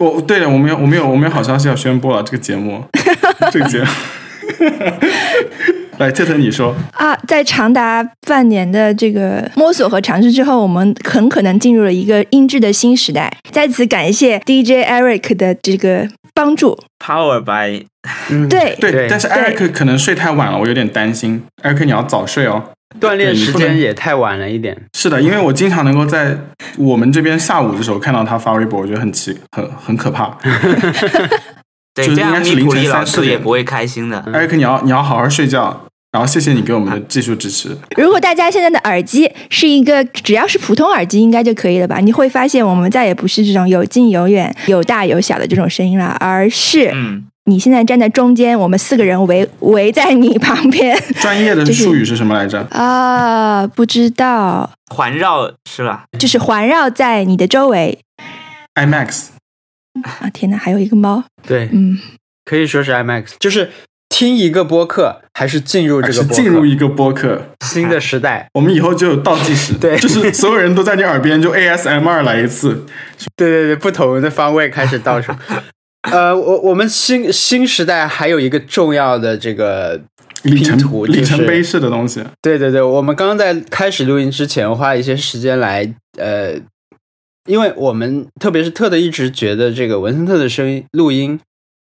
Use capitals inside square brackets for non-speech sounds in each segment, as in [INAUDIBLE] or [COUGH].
我对了，我们有我们有我们有好消息要宣布了，这个节目，[LAUGHS] 这个节目，来特特你说，啊，在长达半年的这个摸索和尝试之后，我们很可能进入了一个音质的新时代。在此感谢 DJ Eric 的这个帮助。Power by 嗯，对，对，对但是 Eric 可能睡太晚了，我有点担心。Eric，你要早睡哦。锻炼时间也太晚了一点。是的，因为我经常能够在我们这边下午的时候看到他发微博，我觉得很奇很很可怕。[LAUGHS] 对这样米是凌晨普利老师三四点也不会开心的。艾瑞克你要你要好好睡觉，然后谢谢你给我们的技术支持。如果大家现在的耳机是一个只要是普通耳机，应该就可以了吧？你会发现我们再也不是这种有近有远、有大有小的这种声音了，而是嗯，你现在站在中间，我们四个人围围在你旁边专业的 [LAUGHS] 术语是什么来着？啊，不知道，环绕是吧？就是环绕在你的周围 IMAX，啊！天哪，还有一个猫，对，嗯，可以说是 IMAX，就是听一个播客，还是进入这个播客进入一个播客？[LAUGHS] 新的时代？我们以后就有倒计时，[LAUGHS] 对就是所有人都在你耳边就 ASMR 来一次。对对对，不同的方位开始倒数。呃，我我们新新时代还有一个重要的这个里程拼图就是里程碑式的东西，对对对，我们刚刚在开始录音之前花了一些时间来，呃，因为我们特别是特的一直觉得这个文森特的声音录音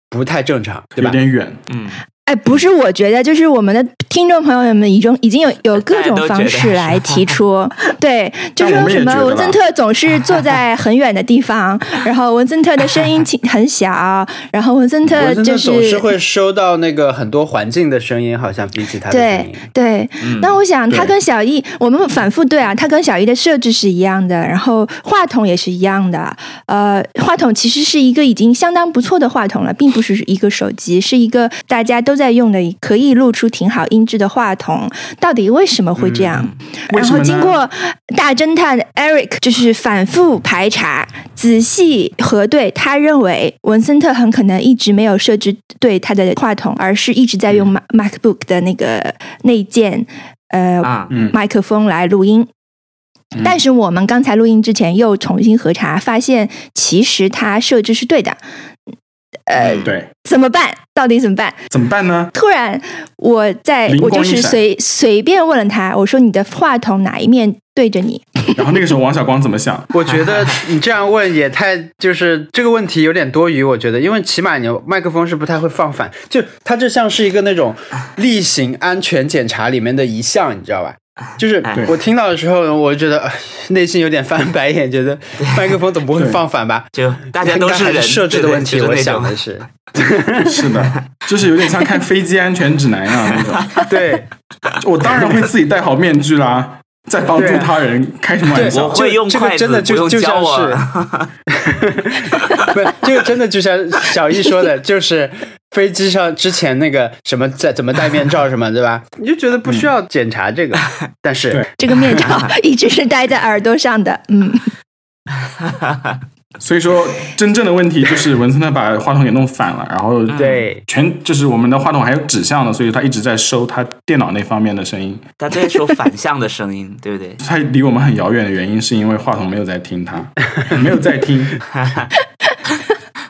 不太正常，对吧？有点远。嗯，哎，不是，我觉得就是我们的听众朋友们已经已经有有各种方式来提出，[LAUGHS] 对，就说什么文森特总是坐在很远的地方，然后文森特的声音轻很小，然后文森特就是总是会收到那个很多环境的声音，好像比起他的声对音。对，嗯那我想他跟小易，我们反复对啊，他跟小易的设置是一样的，然后话筒也是一样的。呃，话筒其实是一个已经相当不错的话筒了，并不是一个手机，是一个大家都在用的，可以录出挺好音质的话筒。到底为什么会这样？然后经过大侦探 Eric 就是反复排查、仔细核对，他认为文森特很可能一直没有设置对他的话筒，而是一直在用 Mac MacBook 的那个内建呃、啊，嗯，麦克风来录音。但是我们刚才录音之前又重新核查，发现其实它设置是对的。呃，对，怎么办？到底怎么办？怎么办呢？突然，我在我就是随随便问了他，我说你的话筒哪一面对着你？[LAUGHS] 然后那个时候王小光怎么想？我觉得你这样问也太就是这个问题有点多余，我觉得，因为起码你麦克风是不太会放反，就它这像是一个那种例行安全检查里面的一项，你知道吧？就是我听到的时候，我就觉得哎内心有点翻白眼，觉得麦克风总不会放反吧？就大家都应该还人，设置的问题，我想的是，[LAUGHS] 是的，就是有点像看飞机安全指南一样那种。[LAUGHS] 对我当然会自己戴好面具啦，在帮助他人，开什么玩我笑？会用这个筷子，真的就就像教我。[LAUGHS] 不是这个真的就像小易说的，就是飞机上之前那个什么在怎么戴面罩什么，对吧？[LAUGHS] 你就觉得不需要检查这个，但是这个面罩一直是戴在耳朵上的，嗯，[LAUGHS] 所以说，真正的问题就是文森特把话筒给弄反了，然后对全就是我们的话筒还有指向的，所以他一直在收他电脑那方面的声音。他在收反向的声音，[LAUGHS] 对不对？他离我们很遥远的原因是因为话筒没有在听他，没有在听，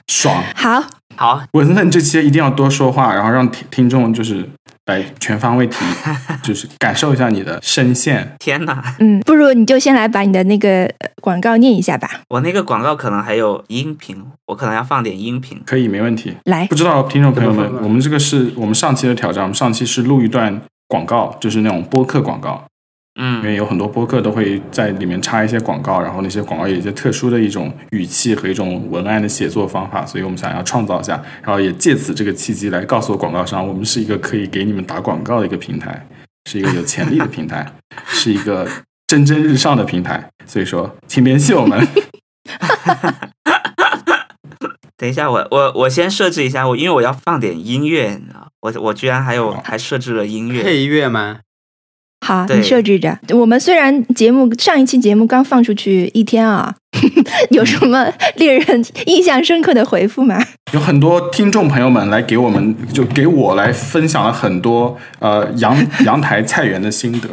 爽。好，好，文森特，你这期一定要多说话，然后让听听众就是来全方位听，[LAUGHS] 就是感受一下你的声线。天哪！嗯，不如你就先来把你的那个呃广告念一下吧，我那个广告可能还有音频，我可能要放点音频。可以，没问题。来不，知道听众朋友们我们这个是我们上期的挑战，我们上期是录一段广告，就是那种播客广告，因为嗯，有很多播客都会在里面插一些广告，然后那些广告有一些特殊的一种语气和一种文案的写作方法，所以我们想要创造一下，然后也借此这个契机来告诉广告商，我们是一个可以给你们打广告的一个平台，是一个有潜力的平台，是一个蒸蒸日上的平台，所以说请联系我们。[LAUGHS] 等一下，我我我先设置一下，我因为我要放点音乐，你知道，我我居然还有还设置了音乐。配乐吗？好，你设置着。我们虽然节目上一期节目刚放出去一天啊，[LAUGHS] 有什么令人印象深刻的回复吗？有很多听众朋友们来给我们，就给我来分享了很多呃阳 [LAUGHS] 阳台菜园的心得。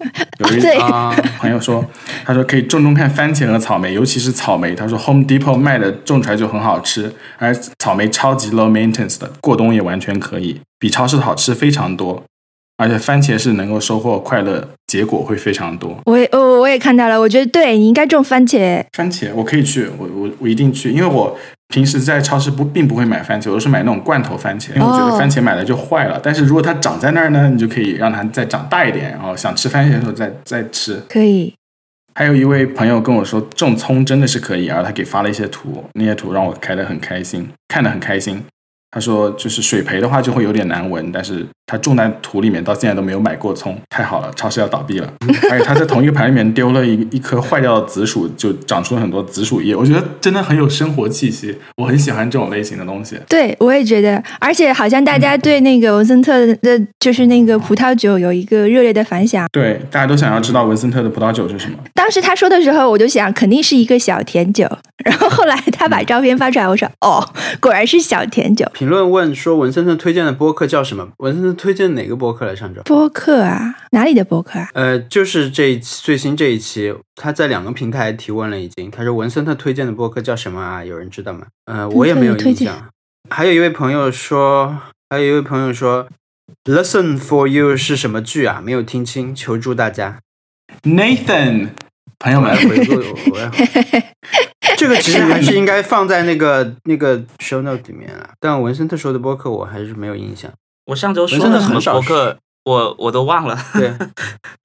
[LAUGHS] 有一对啊，朋友说，他说可以种种看番茄和草莓，尤其是草莓。他说 Home Depot 卖的种出来就很好吃，而草莓超级 low maintenance 的，过冬也完全可以，比超市的好吃非常多。而且番茄是能够收获快乐，结果会非常多。我也我我也看到了，我觉得对你应该种番茄。番茄我可以去，我我我一定去，因为我平时在超市不并不会买番茄，我都是买那种罐头番茄，因为我觉得哦番茄买了就坏了。但是如果它长在那儿呢，你就可以让它再长大一点，然后想吃番茄的时候再再吃。可以，还有一位朋友跟我说，种葱真的是可以，然后他给发了一些图，那些图让我开得很开心，看得很开心。他说，就是水培的话就会有点难闻，但是他种在土里面到现在都没有买过葱，太好了，超市要倒闭了。[LAUGHS] 而且他在同一个盘里面丢了一一颗坏掉的紫薯，就长出了很多紫薯叶，我觉得真的很有生活气息，我很喜欢这种类型的东西。对我也觉得，而且好像大家对那个文森特的，就是那个葡萄酒有一个热烈的反响。对，大家都想要知道文森特的葡萄酒是什么。当时他说的时候，我就想肯定是一个小甜酒，[LAUGHS] 然后后来他把照片发出来，我说哦，果然是小甜酒。评论问说文森特推荐的播客叫什么？文森特推荐哪个播客来上周？播客啊，哪里的播客啊？呃，就是这一期最新这一期，他在两个平台提问了，已经。他说文森特推荐的播客叫什么啊？有人知道吗？呃，我也没有印象。还有一位朋友说，还有一位朋友说，Listen for You 是什么剧啊？没有听清，求助大家。Nathan，朋友们 [LAUGHS] 回顾，我要这个其实还是应该放在那个那个 show note 里面啊。但文森特说的播客我还是没有印象。我上周说的什么很少博客，我我都忘了。对，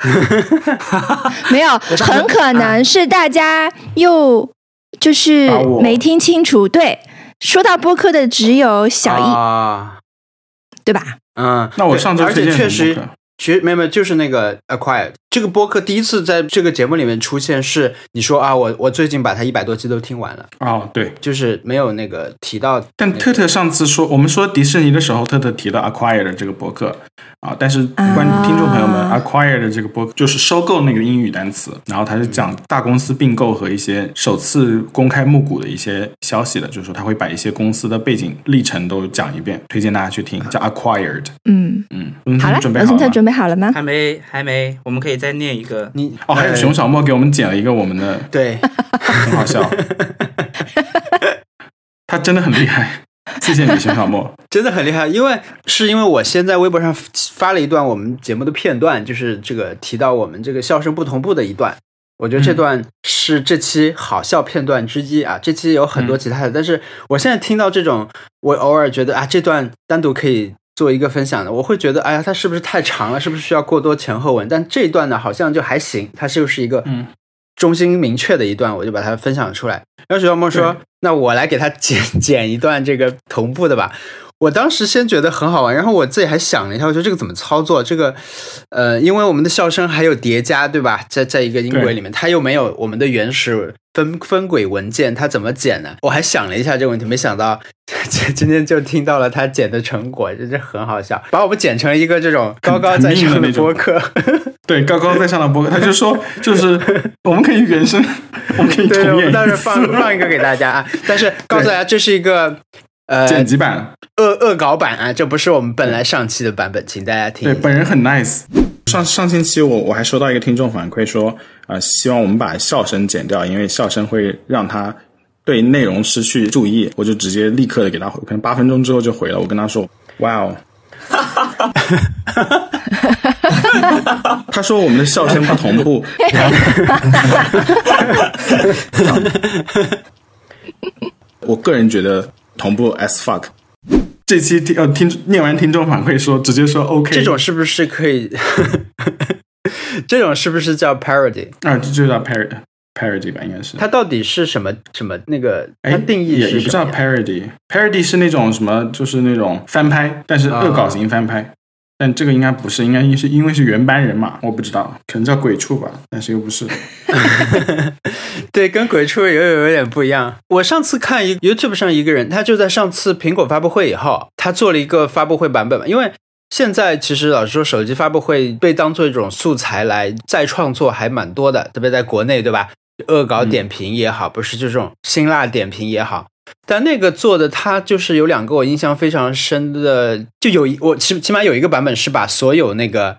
[LAUGHS] 没有，很可能是大家又就是没听清楚。对，说到播客的只有小易，啊，对吧？嗯，那我上周而且确实。其实没有没有，就是那个 Acquired 这个播客第一次在这个节目里面出现，是你说啊，我我最近把它一百多期都听完了，哦，对，就是没有那个提到。但特特上次说，我们说迪士尼的时候，特特提到 Acquired 这个播客啊，但是观啊听众朋友们、a c q u i r e d 这个博客就是收购那个英语单词，然后它是讲大公司并购和一些首次公开募股的一些消息的，就是说他会把一些公司的背景历程都讲一遍，推荐大家去听，叫 Acquired。嗯，嗯，好了，准备好了准备好了吗？还没还没，我们可以再念一个。你哦，还有呃熊小莫给我们剪了一个我们的，对，很好笑，[LAUGHS] 他真的很厉害，[LAUGHS] 谢谢你，熊小莫。[LAUGHS] 真的很厉害，因为是因为我先在微博上发了一段我们节目的片段，就是这个提到我们这个笑声不同步的一段。我觉得这段是这期好笑片段之一啊，这期有很多其他的，但是我现在听到这种，我偶尔觉得啊，这段单独可以做一个分享的，我会觉得，哎呀，它是不是太长了？是不是需要过多前后文？但这一段呢，好像就还行，它就是一个嗯中心明确的一段，我就把它分享出来。然后徐小梦说：“那我来给他剪剪一段这个同步的吧。”我当时先觉得很好玩，然后我自己还想了一下，我觉得这个怎么操作？这个，呃，因为我们的笑声还有叠加，对吧？在在一个音轨里面，它又没有我们的原始分分轨文件，它怎么剪呢？我还想了一下这个问题，没想到 [LAUGHS] 今天就听到了他剪的成果，真是很好笑，把我们剪成一个这种高高在上的播客。对，高高在上的播客，他就说，就是我们可以原声，我们可以重对，我们演一次到时候放放一个给大家啊，但是告诉大家这是一个呃剪辑版。恶恶搞版啊，这不是我们本来上期的版本，请大家听对，本人很 nice。上上星期我我还收到一个听众反馈说，呃，希望我们把笑声剪掉，因为笑声会让他对内容失去注意。我就直接立刻的给他回，可能八分钟之后就回了。我跟他说，哇哦。[LAUGHS] [LAUGHS] 他说我们的笑声不同步，[LAUGHS] 我个人觉得同步 as fuck。这期听呃听念完听众反馈说，直接说 OK，这种是不是可以？[LAUGHS] 这种是不是叫 parody？啊，这就叫 parody parody 吧，应该是。它到底是什么什么那个？它哎，定义也也不叫？parody，parody 是那种什么，就是那种翻拍，但是恶搞型翻拍。但这个应该不是，应该是因为是原班人马，我不知道，可能叫鬼畜吧，但是又不是。[LAUGHS] 对，跟鬼畜有有有点不一样。我上次看一 YouTube 上一个人，他就在上次苹果发布会以后，他做了一个发布会版本嘛，因为。现在其实老实说，手机发布会被当做一种素材来再创作还蛮多的，特别在国内，对吧？恶搞点评也好，不是就这种辛辣点评也好，但那个做的他就是有两个我印象非常深的，就有一我起起码有一个版本是把所有那个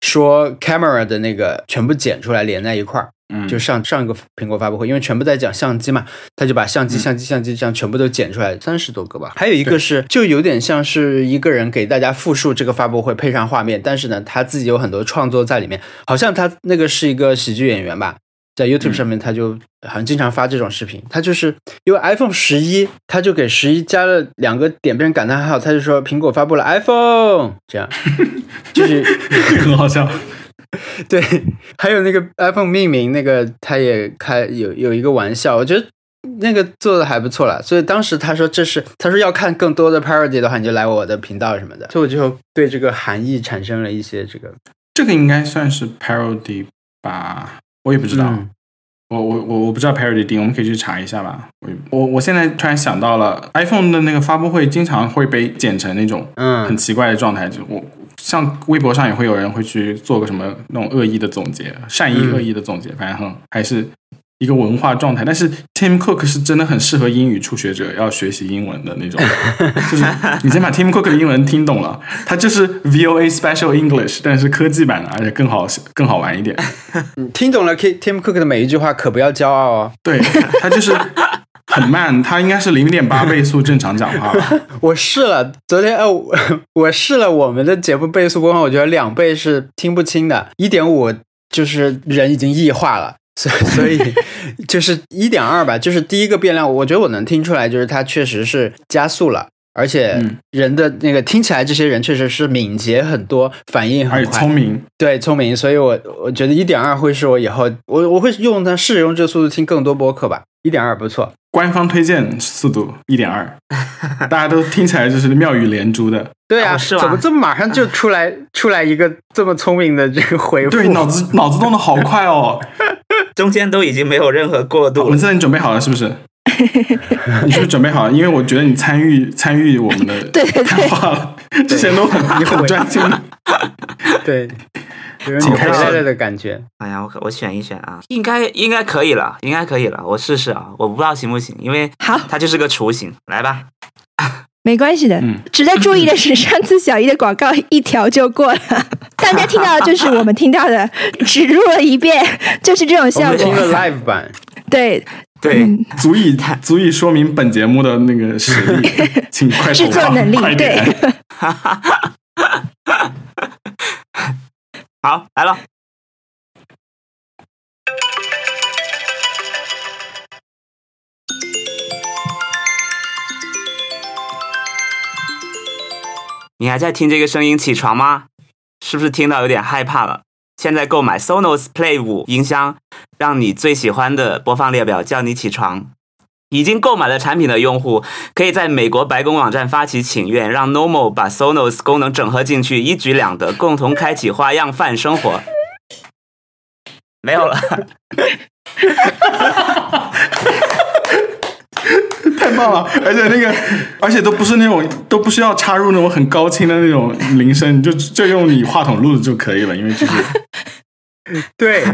说 camera 的那个全部剪出来连在一块儿。嗯，就上上一个苹果发布会，因为全部在讲相机嘛，他就把相机、相机、相机这样全部都剪出来，三十多个吧。还有一个是，就有点像是一个人给大家复述这个发布会，配上画面，但是呢，他自己有很多创作在里面。好像他那个是一个喜剧演员吧，在 YouTube 上面他就好像经常发这种视频。他就是因为 iPhone 十一，他就给十一加了两个点变感叹号，他就说苹果发布了 iPhone，这样 [LAUGHS] 就是很好笑。[LAUGHS] 对，还有那个 iPhone 命名那个，他也开有有一个玩笑，我觉得那个做的还不错了。所以当时他说这是他说要看更多的 parody 的话，你就来我的频道什么的。所以我就对这个含义产生了一些这个，这个应该算是 parody 吧，我也不知道。嗯我我我我不知道 parody 定，我们可以去查一下吧。我我我现在突然想到了，iPhone 的那个发布会经常会被剪成那种嗯很嗯奇怪的状态，就我像微博上也会有人会去做个什么那种恶意的总结，善意嗯恶意的总结，反正很还是一个文化状态。但是 Tim Cook 是真的很适合英语初学者要学习英文的那种，就是你先把 Tim Cook 的英文听懂了，他就是 VOA Special English，但是科技版的，而且更好更好玩一点。你听懂了 Tim Cook 的每一句话，可不要骄傲哦。对，他就是很慢，他应该是零点八倍速正常讲话吧。[LAUGHS] 我试了，昨天呃，我我试了我们的节目倍速播放，我觉得两倍是听不清的，一点五就是人已经异化了。所以 [LAUGHS] 所以就是一点二吧，就是第一个变量，我觉得我能听出来，就是它确实是加速了，而且嗯人的那个听起来这些人确实是敏捷很多，反应很快，聪明，对聪明，所以我我觉得一点二会是我以后我我会用它试着用这个速度听更多播客吧，一点二不错。官方推荐速度一点二，[LAUGHS] 大家都听起来就是妙语连珠的。对啊，哦是吗怎么这么马上就出来 [LAUGHS] 出来一个这么聪明的这个回复？对，脑子脑子动的好快哦。[LAUGHS] 中间都已经没有任何过渡。我们现在你准备好了是不是？你是不是准备好了？因为我觉得你参与参与我们的对对对谈话了，之前都很很专心。对，有人回请开始来了的感觉。哎呀，我我选一选啊，应该应该可以了，应该可以了，我试试啊，我不知道行不行，因为好，它就是个雏形，来吧。[LAUGHS] 没关系的。嗯值得注意的是，上次小姨的广告一条就过了，大家听到的就是我们听到的，只录了一遍，就是这种我效果听了。live 版，对，[LAUGHS] 对，嗯足以足以说明本节目的那个实力，[LAUGHS] 请快投制作能力快点对。好，来了。你还在听这个声音起床吗？是不是听到有点害怕了？现在购买 Sonos Play 五音箱，让你最喜欢的播放列表叫你起床。已经购买了产品的用户，可以在美国白宫网站发起请愿，让 Normal 把 Sonos 功能整合进去，一举两得，共同开启花样饭生活。没有了，[LAUGHS] 太棒了！而且那个，而且都不是那种，都不需要插入那种很高清的那种铃声，你就就用你话筒录就可以了，因为就是，对，[LAUGHS]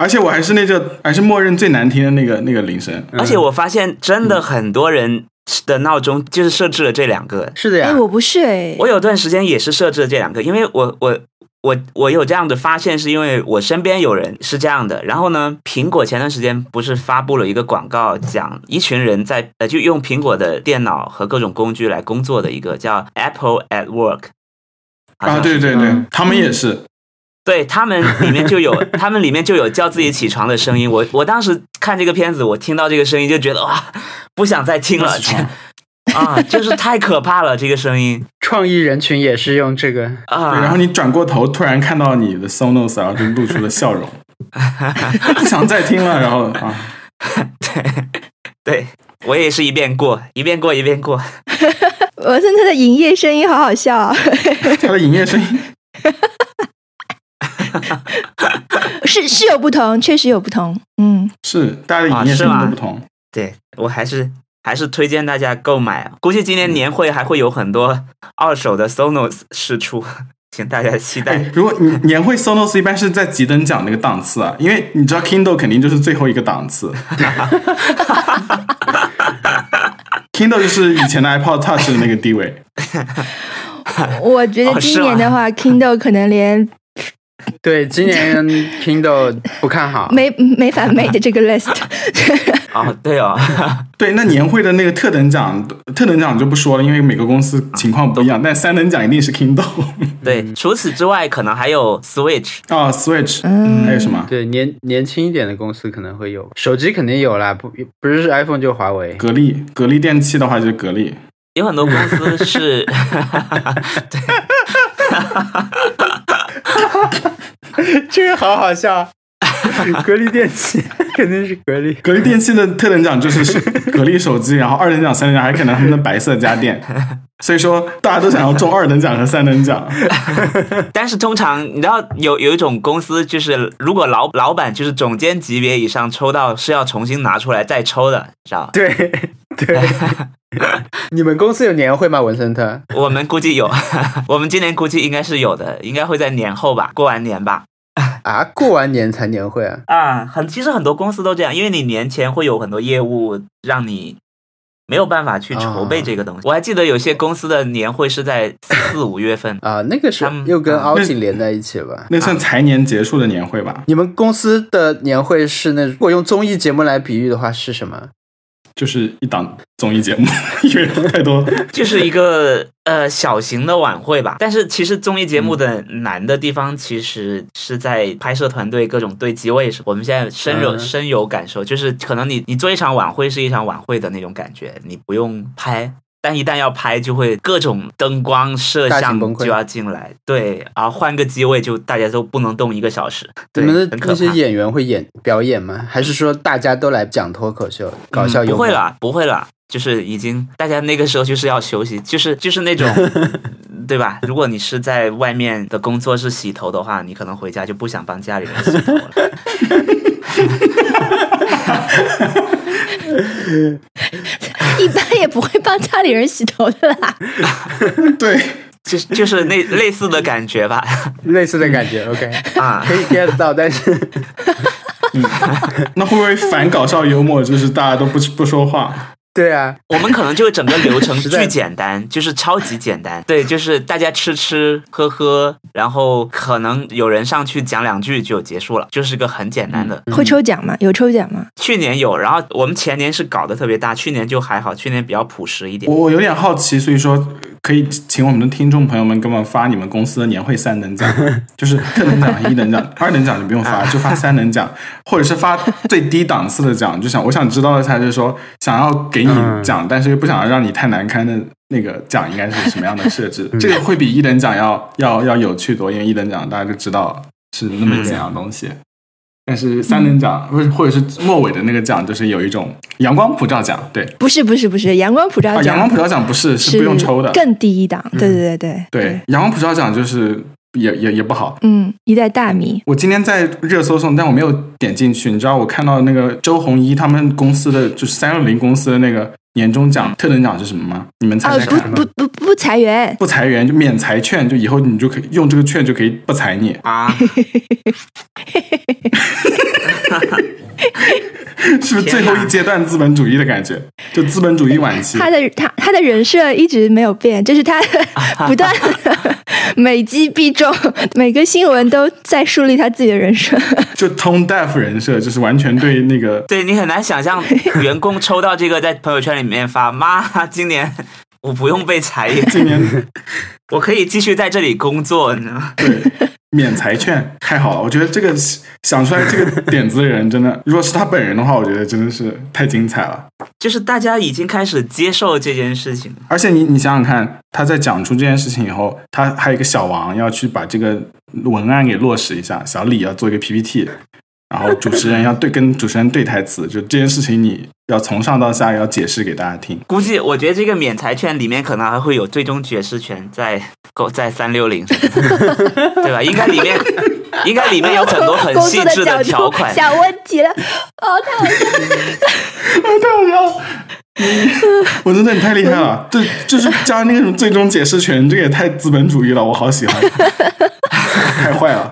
而且我还是那个，还是默认最难听的那个那个铃声。而且我发现真的很多人的闹钟就是设置了这两个。哎，是的呀。我不是哎，我有段时间也是设置了这两个，因为我我我我有这样的发现，是因为我身边有人是这样的。然后呢，苹果前段时间不是发布了一个广告，讲一群人在呃就用苹果的电脑和各种工具来工作的一个叫 Apple at Work。啊，对对对嗯，他们也是，对他们里面就有，[LAUGHS] 他们里面就有叫自己起床的声音。我我当时看这个片子，我听到这个声音就觉得哇，不想再听了啊，就是太可怕了，这个声音创意人群也是用这个，啊。对然后你转过头，突然看到你的 Sonos，然后就露出了笑容，不想再听了，然后啊，[LAUGHS] 对对，我也是一遍过，一遍过，一遍过。[LAUGHS] 我现在的营业声音好好笑啊！他的营业声音 [LAUGHS] 是是有不同，确实有不同。嗯，是大家的营业声音都不同。对我还是还是推荐大家购买啊，估计今年年会还会有很多二手的 Sonos 试出，[LAUGHS] 请大家期待。哎，如果你年会 Sonos 一般是在几等奖那个档次啊，因为你知道 Kindle 肯定就是最后一个档次，[LAUGHS] Kindle 就是以前的 iPod Touch 的那个地位。我觉得今年的话，Kindle 可能连 [LAUGHS] 对，今年 Kindle 不看好。没没法 made 这个 list。哦，[LAUGHS] 对哦，[LAUGHS] 对，那年会的那个特等奖，特等奖就不说了，因为每个公司情况不一样。但三等奖一定是 Kindle 对，除此之外，可能还有 Switch。啊，Switch，嗯还有什么？对年年轻一点的公司可能会有，手机肯定有啦，不不是 iPhone 就华为。格力，格力电器的话就是格力。有很多公司是，哈哈哈这个好好笑，[LAUGHS] 格力电器 [LAUGHS] 肯定是格力。格力电器的特等奖就是是 [LAUGHS] 格力手机，然后二等奖、三等奖还可能他们的白色家电。所以说，大家都想要中二等奖和三等奖。但是通常你知道有有一种公司，就是如果老老板就是总监级别以上抽到，是要重新拿出来再抽的，知道吧？对对，你们公司有年会吗，文森特？我们估计有，我们今年估计应该是有的，应该会在年后吧，过完年吧。啊，过完年才年会啊？啊，很其实很多公司都这样，因为你年前会有很多业务让你没有办法去筹备这个东西。我还记得有些公司的年会是在四 [LAUGHS] 五月份，啊，那个是又跟啊 outing 连在一起了吧？那算财年结束的年会吧？你们公司的年会是那，如果用综艺节目来比喻的话是什么？就是一档综艺节目，[LAUGHS] 因为太多。[LAUGHS] 就是一个呃小型的晚会吧。但是其实综艺节目的难的地方，其实是在拍摄团队各种对机位上。我们现在深有嗯深有感受，就是可能你你做一场晚会是一场晚会的那种感觉，你不用拍。但一旦要拍，就会各种灯光、摄像就要进来，对，然后换个机位就大家都不能动一个小时，对，你们的。那些演员会演表演吗？还是说大家都来讲脱口秀、搞笑不会啦，不会啦，就是已经大家那个时候就是要休息，就是就是那种，[LAUGHS] 对吧？如果你是在外面的工作室洗头的话，你可能回家就不想帮家里人洗头了。[LAUGHS] 一般也不会帮家里人洗头的啦。[LAUGHS] 对，就是就是那类似的感觉吧，[LAUGHS] 类似的感觉，OK，啊，可以 get 到，但是那会不会反搞笑幽默？就是大家都不不说话？对啊，我们可能就整个流程 [LAUGHS] 巨简单，就是超级简单。对，就是大家吃吃喝喝，然后可能有人上去讲两句就结束了，就是个很简单的。会抽奖吗？有抽奖吗？去年有，然后我们前年是搞得特别大，去年就还好，去年比较朴实一点我。我有点好奇，所以说可以请我们的听众朋友们给我们发你们公司的年会三等奖，[LAUGHS] 就是特等奖、一等奖、二等奖就不用发，就发三等奖，或者是发最低档次的奖。就想我想知道一下就是说想要给你奖，但是又不想让你太难堪的那个奖应该是什么样的设置？这个会比一等奖要要要有趣多，因为一等奖大家就知道是那么几样东西。但是三等奖不是，或者是末尾的那个奖，就是有一种阳光普照奖，对，不是不是不是，阳光普照啊，阳光普照奖不是是不用抽的，更低一档。对对对对对，阳光普照奖就是也也也不好。嗯，一袋大米。我今天在热搜上，但我没有点进去。你知道，我看到那个周鸿祎他们公司的，就是三六零公司的那个年终奖特等奖是什么吗？你们猜哦，猜看。不不不不裁员，不裁员就免裁券，就以后你就可以用这个券就可以不裁你，啊，[LAUGHS] [LAUGHS] 是不是最后一阶段资本主义的感觉？就资本主义晚期。他的他他的人设一直没有变，就是他 [LAUGHS] 不断地 [LAUGHS] 每击必中，每个新闻都在树立他自己的人设。就 tone deaf 人设，就是完全对那个对你很难想象员工抽到这个在朋友圈里面发，妈，今年我不用被裁员，今年我可以继续在这里工作，你知道吗？对免财券太好了。我觉得这个想出来这个点子的人，真的，如果是他本人的话，我觉得真的是太精彩了。就是大家已经开始接受这件事情，而且你你想想看，他在讲出这件事情以后，他还有一个小王要去把这个文案给落实一下，小李要做一个 PPT，然后主持人要对跟主持人对台词，就这件事情你要从上到下要解释给大家听。估计我觉得这个免裁券里面可能还会有最终解释权在够 [LAUGHS] 在三六零，[LAUGHS] 对吧？应该里面应该里面有很多很 [LAUGHS] 细致的条款。小问题了，哦，太好笑了。太好笑了！[LAUGHS] 我真的你太厉害了，这就是加那个什么最终解释权，这个也太资本主义了，我好喜欢，[LAUGHS] 太坏了。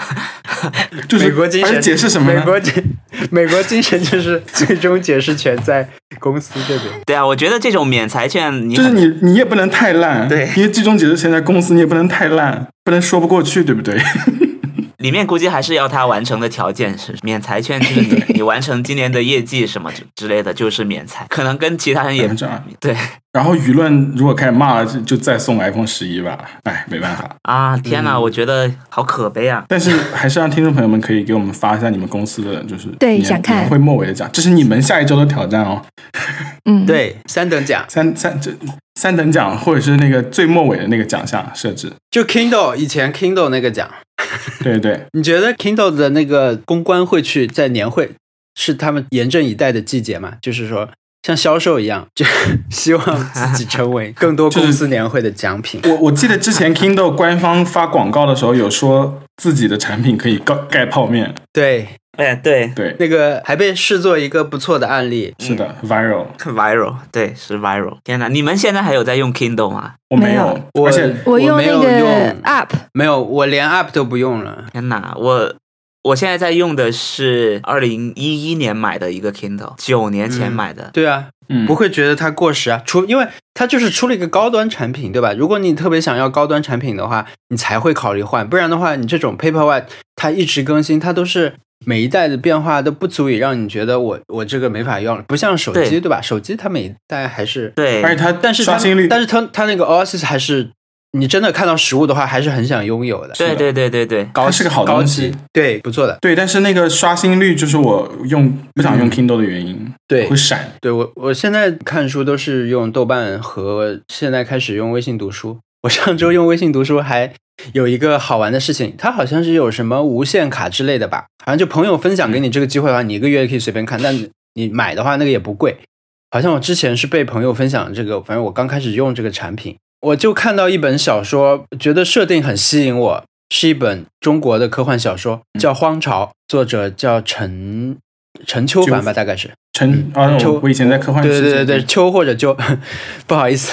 就是美国精神而且解释什么呢？美国精美国精神就是最终解释权在公司，这边对？啊，我觉得这种免裁券就是你你也不能太烂，对因为最终解释权在公司，你也不能太烂，不能说不过去，对不对？里面估计还是要他完成的条件是免财券，就是你 [LAUGHS] 你完成今年的业绩什么之之类的，就是免财。可能跟其他人也百分之二对。然后舆论如果开始骂了，就就再送 iPhone 十一吧，哎，没办法。啊，天哪，嗯。我觉得好可悲啊！但是还是让听众朋友们可以给我们发一下你们公司的就是年对想看。年会末尾的奖，这是你们下一周的挑战哦。[LAUGHS] 嗯，，对，三等奖。三三这三等奖或者是那个最末尾的那个奖项设置，就 Kindle 以前 Kindle 那个奖，[LAUGHS] 对对，你觉得 Kindle 的那个公关会去在年会是他们严阵以待的季节吗？就是说像销售一样，[LAUGHS] 就希望自己成为更多公司年会的奖品。我我记得之前 Kindle 官方发广告的时候有说自己的产品可以盖盖泡面，对，哎，对对，那个还被视作一个不错的案例。是的，viral，，viral，对，是 viral。天哪，你们现在还有在用 Kindle 吗？我没没有我而且我用没有那个用 App，没有，我连 App 都不用了。天哪，我我现在在用的是二零一一年买的一个 Kindle，九年前嗯买的。对啊，嗯不会觉得它过时啊，除因为它就是出了一个高端产品，对吧？如果你特别想要高端产品的话，你才会考虑换，不然的话，你这种 Paperwhite 它一直更新，它都是每一代的变化都不足以让你觉得我我这个没法用了，不像手机，对对吧？手机它每一代还是，对，而且它但是它刷新率，但是它它那个 Oasis 还是你真的看到实物的话，还是很想拥有的。对对对对对，高是个好高东西级，对，不错的。对，但是那个刷新率就是我用不想用 Kindle 的原因，对会闪。对我，我现在看书都是用豆瓣和现在开始用微信读书。我上周用微信读书还有一个好玩的事情，它好像是有什么无限卡之类的吧，好像就朋友分享给你这个机会的话，你一个月可以随便看，但你买的话那个也不贵。好像我之前是被朋友分享这个，反正我刚开始用这个产品，我就看到一本小说，觉得设定很吸引我，是一本中国的科幻小说，叫《荒潮》，作者叫陈陈秋凡吧，大概是。陈啊，秋我我以前在科幻对对对对，秋或者秋，[LAUGHS] 不好意思，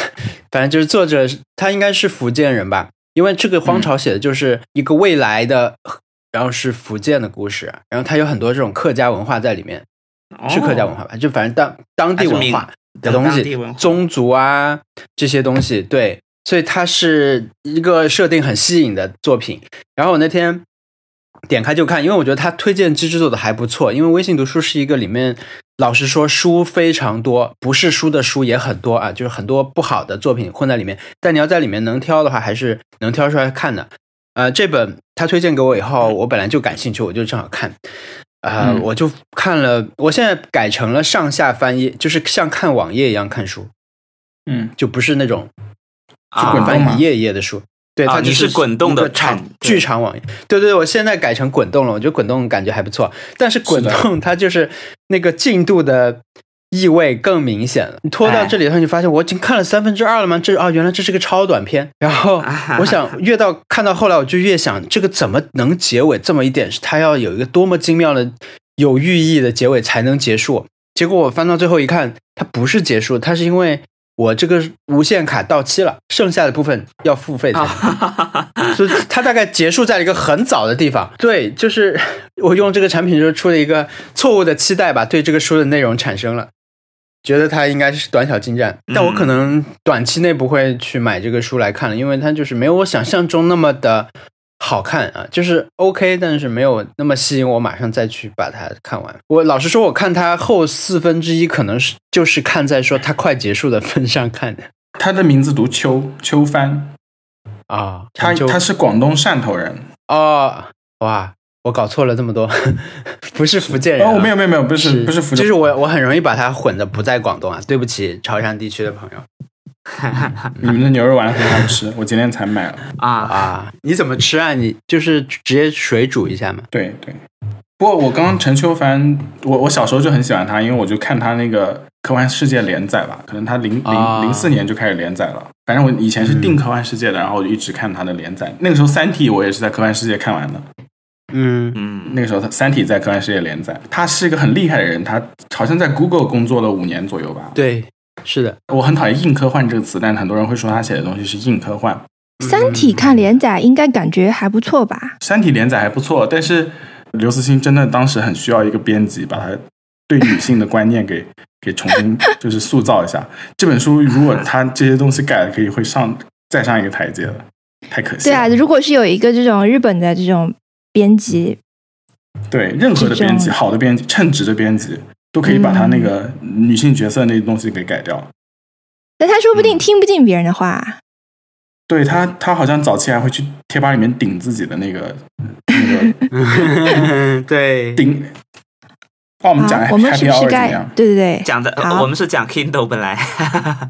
反正就是作者他应该是福建人吧，因为这个荒潮写的就是一个未来的，然后是福建的故事，然后它有很多这种客家文化在里面，是客家文化吧，就反正当当地文化的东西宗族啊这些东西，对，所以它是一个设定很吸引的作品。然后我那天点开就看，因为我觉得他推荐机制做的还不错。因为微信读书是一个里面，老实说书非常多，不是书的书也很多啊，就是很多不好的作品混在里面。但你要在里面能挑的话，还是能挑出来看的。呃，这本他推荐给我以后，我本来就感兴趣，我就正好看。呃，嗯我就看了，我现在改成了上下翻页，就是像看网页一样看书，嗯，就不是那种就滚翻一页一页的书。对，啊它就是滚动的一个长剧场网页。对对，我现在改成滚动了，我觉得滚动感觉还不错。但是滚动 [LAUGHS] 它就是那个进度的意味更明显了。你拖到这里的时候，你发现我已经看了三分之二了吗？这啊，原来这是个超短片。然后我想越到看到后来，我就越想这个怎么能结尾这么一点？是它要有一个多么精妙的、有寓意的结尾才能结束。结果我翻到最后一看，它不是结束，它是因为我这个无限卡到期了，剩下的部分要付费才能。所以它大概结束在了一个很早的地方。对，就是我用这个产品就出了一个错误的期待吧，对这个书的内容产生了。觉得它应该是短小精湛，但我可能短期内不会去买这个书来看了，因为它就是没有我想象中那么的好看啊，就是 OK，但是没有那么吸引我，马上再去把它看完。我老实说，我看它后四分之一，可能是就是看在说它快结束的份上看的他的名字读秋秋帆，啊。他就他是广东汕头人。哦，哇，我搞错了这么多，[LAUGHS] 不是福建人、啊。哦，没有没有没有，不是不是福建，就是我我很容易把它混的不在广东啊，对不起潮汕地区的朋友 [LAUGHS] 你们的牛肉丸很好吃，我今天才买了。啊，啊。你怎么吃啊？你就是直接水煮一下嘛？对对。不过我刚刚陈秋凡，我我小时候就很喜欢他，因为我就看他那个科幻世界连载吧，可能他零啊零零四年就开始连载了。反正我以前是订科幻世界的，然后我就一直看他的连载。那个时候《三体》我也是在科幻世界看完的。嗯嗯，那个时候他《三体》在科幻世界连载，他是一个很厉害的人，他好像在 Google 工作了五年左右吧。对，是的。我很讨厌硬科幻这个词，但很多人会说他写的东西是硬科幻。三体看连载应该感觉还不错吧？《三体》连载还不错，但是刘慈欣真的当时很需要一个编辑把他对女性的观念给 [LAUGHS] 给重新就是塑造一下。这本书如果他这些东西改了，可以会上再上一个台阶了，太可惜了。对啊，如果是有一个这种日本的这种编辑，对任何的编辑，好的编辑，称职的编辑，都可以把他那个女性角色那些东西给改掉。那他说不定听不进别人的话。对他，他好像早期还会去贴吧里面顶自己的那个那个 [LAUGHS] 对，顶。那我们讲好我们是是该对对对讲的，呃我们是讲 Kindle 本来，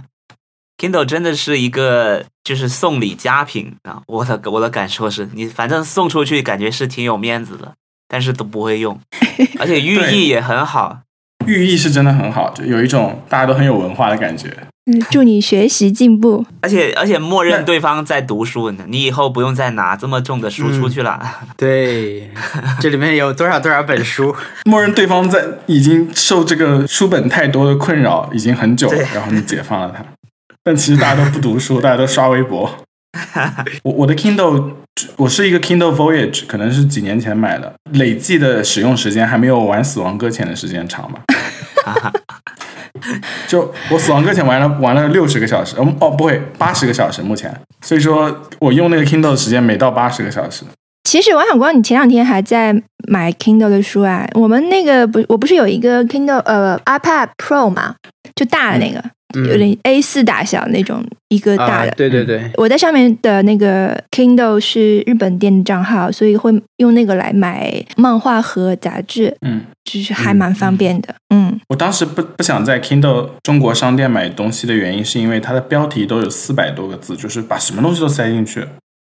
[LAUGHS] Kindle 真的是一个就是送礼佳品啊！我的我的感受是你反正送出去感觉是挺有面子的，但是都不会用，[LAUGHS] 而且寓意也很好。寓意是真的很好，就有一种大家都很有文化的感觉。嗯，祝你学习进步。而且而且默认对方在读书呢，你以后不用再拿这么重的书出去了。对，这里面有多少多少本书？[LAUGHS] 默认对方在已经受这个书本太多的困扰已经很久了，然后你解放了他。但其实大家都不读书，[LAUGHS] 大家都刷微博。[LAUGHS] 我我的 Kindle，我是一个 Kindle Voyage，可能是几年前买的，累计的使用时间还没有玩《死亡搁浅》的时间长吧。[LAUGHS] 就我《死亡搁浅》玩了玩了六十个小时，嗯哦不会八十个小时目前，所以说我用那个 Kindle 的时间没到八十个小时。其实王小光，你前两天还在买 Kindle 的书啊？我们那个不，我不是有一个 Kindle 呃 iPad Pro 嘛，就大的那个，有点 A 四大小那种一个大啊的。，对对。对，我在上面的那个 Kindle 是日本店的账号，所以会用那个来买漫画和杂志，嗯，就是还蛮方便的。嗯，我当时不不想在 Kindle 中国商店买东西的原因，是因为它的标题都有四百多个字，就是把什么东西都塞进去，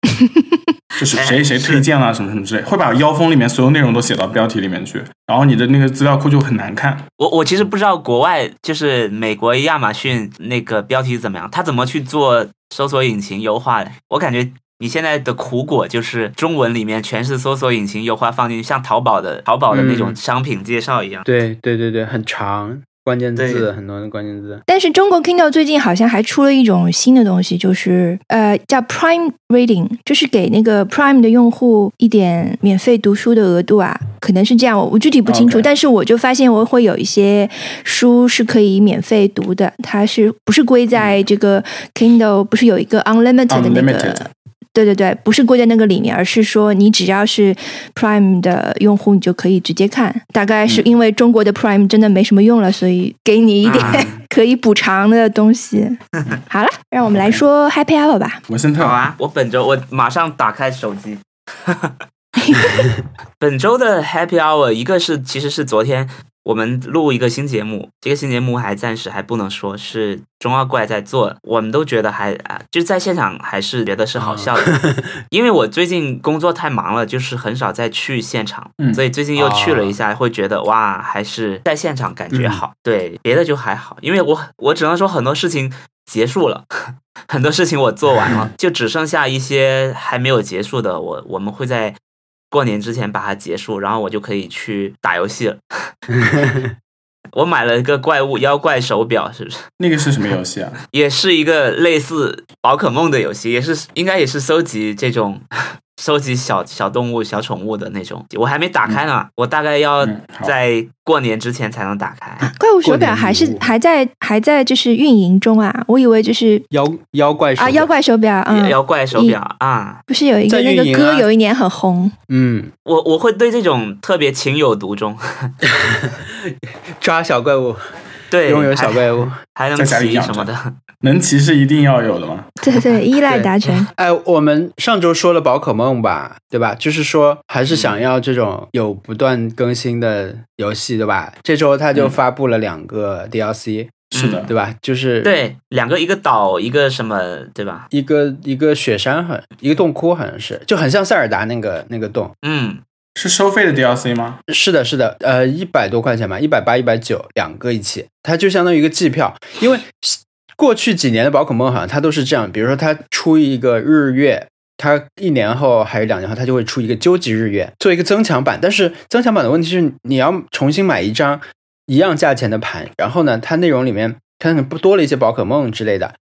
[LAUGHS] 就是谁谁推荐啊、什么什么之类，会把腰封里面所有内容都写到标题里面去，然后你的那个资料库就很难看。我我其实不知道国外就是美国亚马逊那个标题怎么样，他怎么去做搜索引擎优化的？我感觉你现在的苦果就是中文里面全是搜索引擎优化放进去，像淘宝的淘宝的那种嗯商品介绍一样。对对对对，很长，关键字很多的关键字。但是中国 Kindle 最近好像还出了一种新的东西，就是呃叫 Prime Reading，就是给那个 Prime 的用户一点免费读书的额度啊，可能是这样，我我具体不清楚但是我就发现我会有一些书是可以免费读的，它是不是归在这个 Kindle 不是有一个 Unlimited 的那 Unlimited 个？对对对，不是归在那个里面，而是说你只要是 Prime 的用户，你就可以直接看。大概是因为中国的 Prime 真的没什么用了，所以给你一点啊 [LAUGHS] 可以补偿的东西。[LAUGHS] 好了，让我们来说 Happy Hour 吧。文森特好，啊，我本周我马上打开手机。[LAUGHS] 本周的 Happy Hour，一个是其实是昨天我们录一个新节目，这个新节目还暂时还不能说是中二怪在做，我们都觉得还啊，就是在现场还是觉得是好笑的，[LAUGHS] 因为我最近工作太忙了，就是很少再去现场，嗯所以最近又去了一下，会觉得哇，还是在现场感觉好，对，别的就还好，因为我我只能说很多事情结束了。[LAUGHS] 很多事情我做完了，[LAUGHS] 就只剩下一些还没有结束的，我我们会在过年之前把它结束，然后我就可以去打游戏了。[LAUGHS] 我买了一个怪物妖怪手表，是不是？那个是什么游戏啊？也是一个类似宝可梦的游戏，也是应该也是收集这种收集小小动物、小宠物的那种。我还没打开呢，我大概要在过年之前才能打开。[LAUGHS] 怪物手表还是还在还在就是运营中啊，我以为就是妖妖怪手啊妖，怪手表，嗯，妖怪手表啊，不是有一个那个歌有一年很红，嗯，我我会对这种特别情有独钟。[LAUGHS] 抓小怪物，对，拥有小怪物。还能骑什么的。能骑是一定要有的吗？对 [LAUGHS] 对，[LAUGHS] 依赖达成。[LAUGHS] 哎，我们上周说了宝可梦吧，对吧？就是说还是想要这种有不断更新的游戏，对吧？这周他就嗯发布了两个 DLC，、是的，对吧？就是对，两个一个岛，一个什么，对吧？一个一个雪山好像一个洞窟好像是，就很像塞尔达那个那个洞。嗯，是收费的 DLC 吗？是的，是的，呃，一百多块钱吧，一百八、一百九，两个一起，它就相当于一个季票。因为过去几年的宝可梦好像它都是这样，比如说它出一个日月，它一年后还是两年后，它就会出一个究极日月，做一个增强版。但是增强版的问题是，你要重新买一张一样价钱的盘，然后呢，它内容里面它可能不多了一些宝可梦之类的，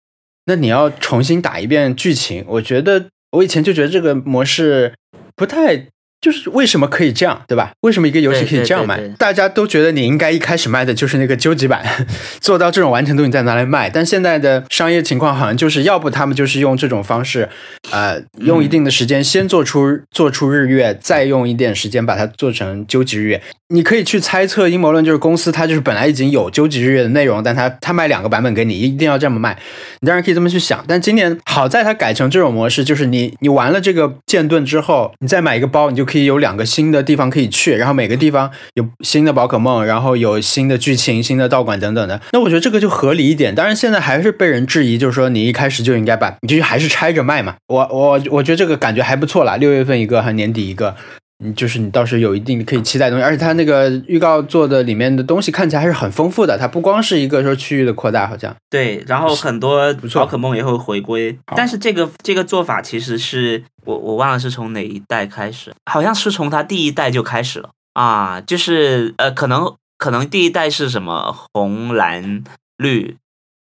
那你要重新打一遍剧情。我觉得我以前就觉得这个模式不太 [LAUGHS] 就是为什么可以这样，对吧？为什么一个游戏可以这样卖？对对对对大家都觉得你应该一开始卖的就是那个究极版，[LAUGHS] 做到这种完成度你再拿来卖。但现在的商业情况好像就是要不他们就是用这种方式，呃，用一定的时间先做出做出日月，再用一点时间把它做成究极日月。你可以去猜测阴谋论，就是公司它就是本来已经有究极日月的内容，但它它卖两个版本给你，一定要这么卖。你当然可以这么去想，但今年好在它改成这种模式，就是你你玩了这个剑盾之后，你再买一个包，你就可以有两个新的地方可以去，然后每个地方有新的宝可梦，然后有新的剧情、新的道馆等等的。那我觉得这个就合理一点。当然现在还是被人质疑，就是说你一开始就应该把，你就还是拆着卖嘛。我我我觉得这个感觉还不错啦，六月份一个，还年底一个。嗯，就是你到时候有一定可以期待的东西，而且它那个预告做的里面的东西看起来还是很丰富的，它不光是一个说区域的扩大，好像对，然后很多不错宝可梦也会回归，但是这个这个做法其实是我我忘了是从哪一代开始，好像是从它第一代就开始了。啊，就是呃，可能可能第一代是什么红蓝绿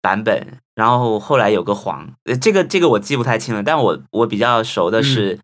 版本，然后后来有个黄，呃，这个这个我记不太清了，但我我比较熟的是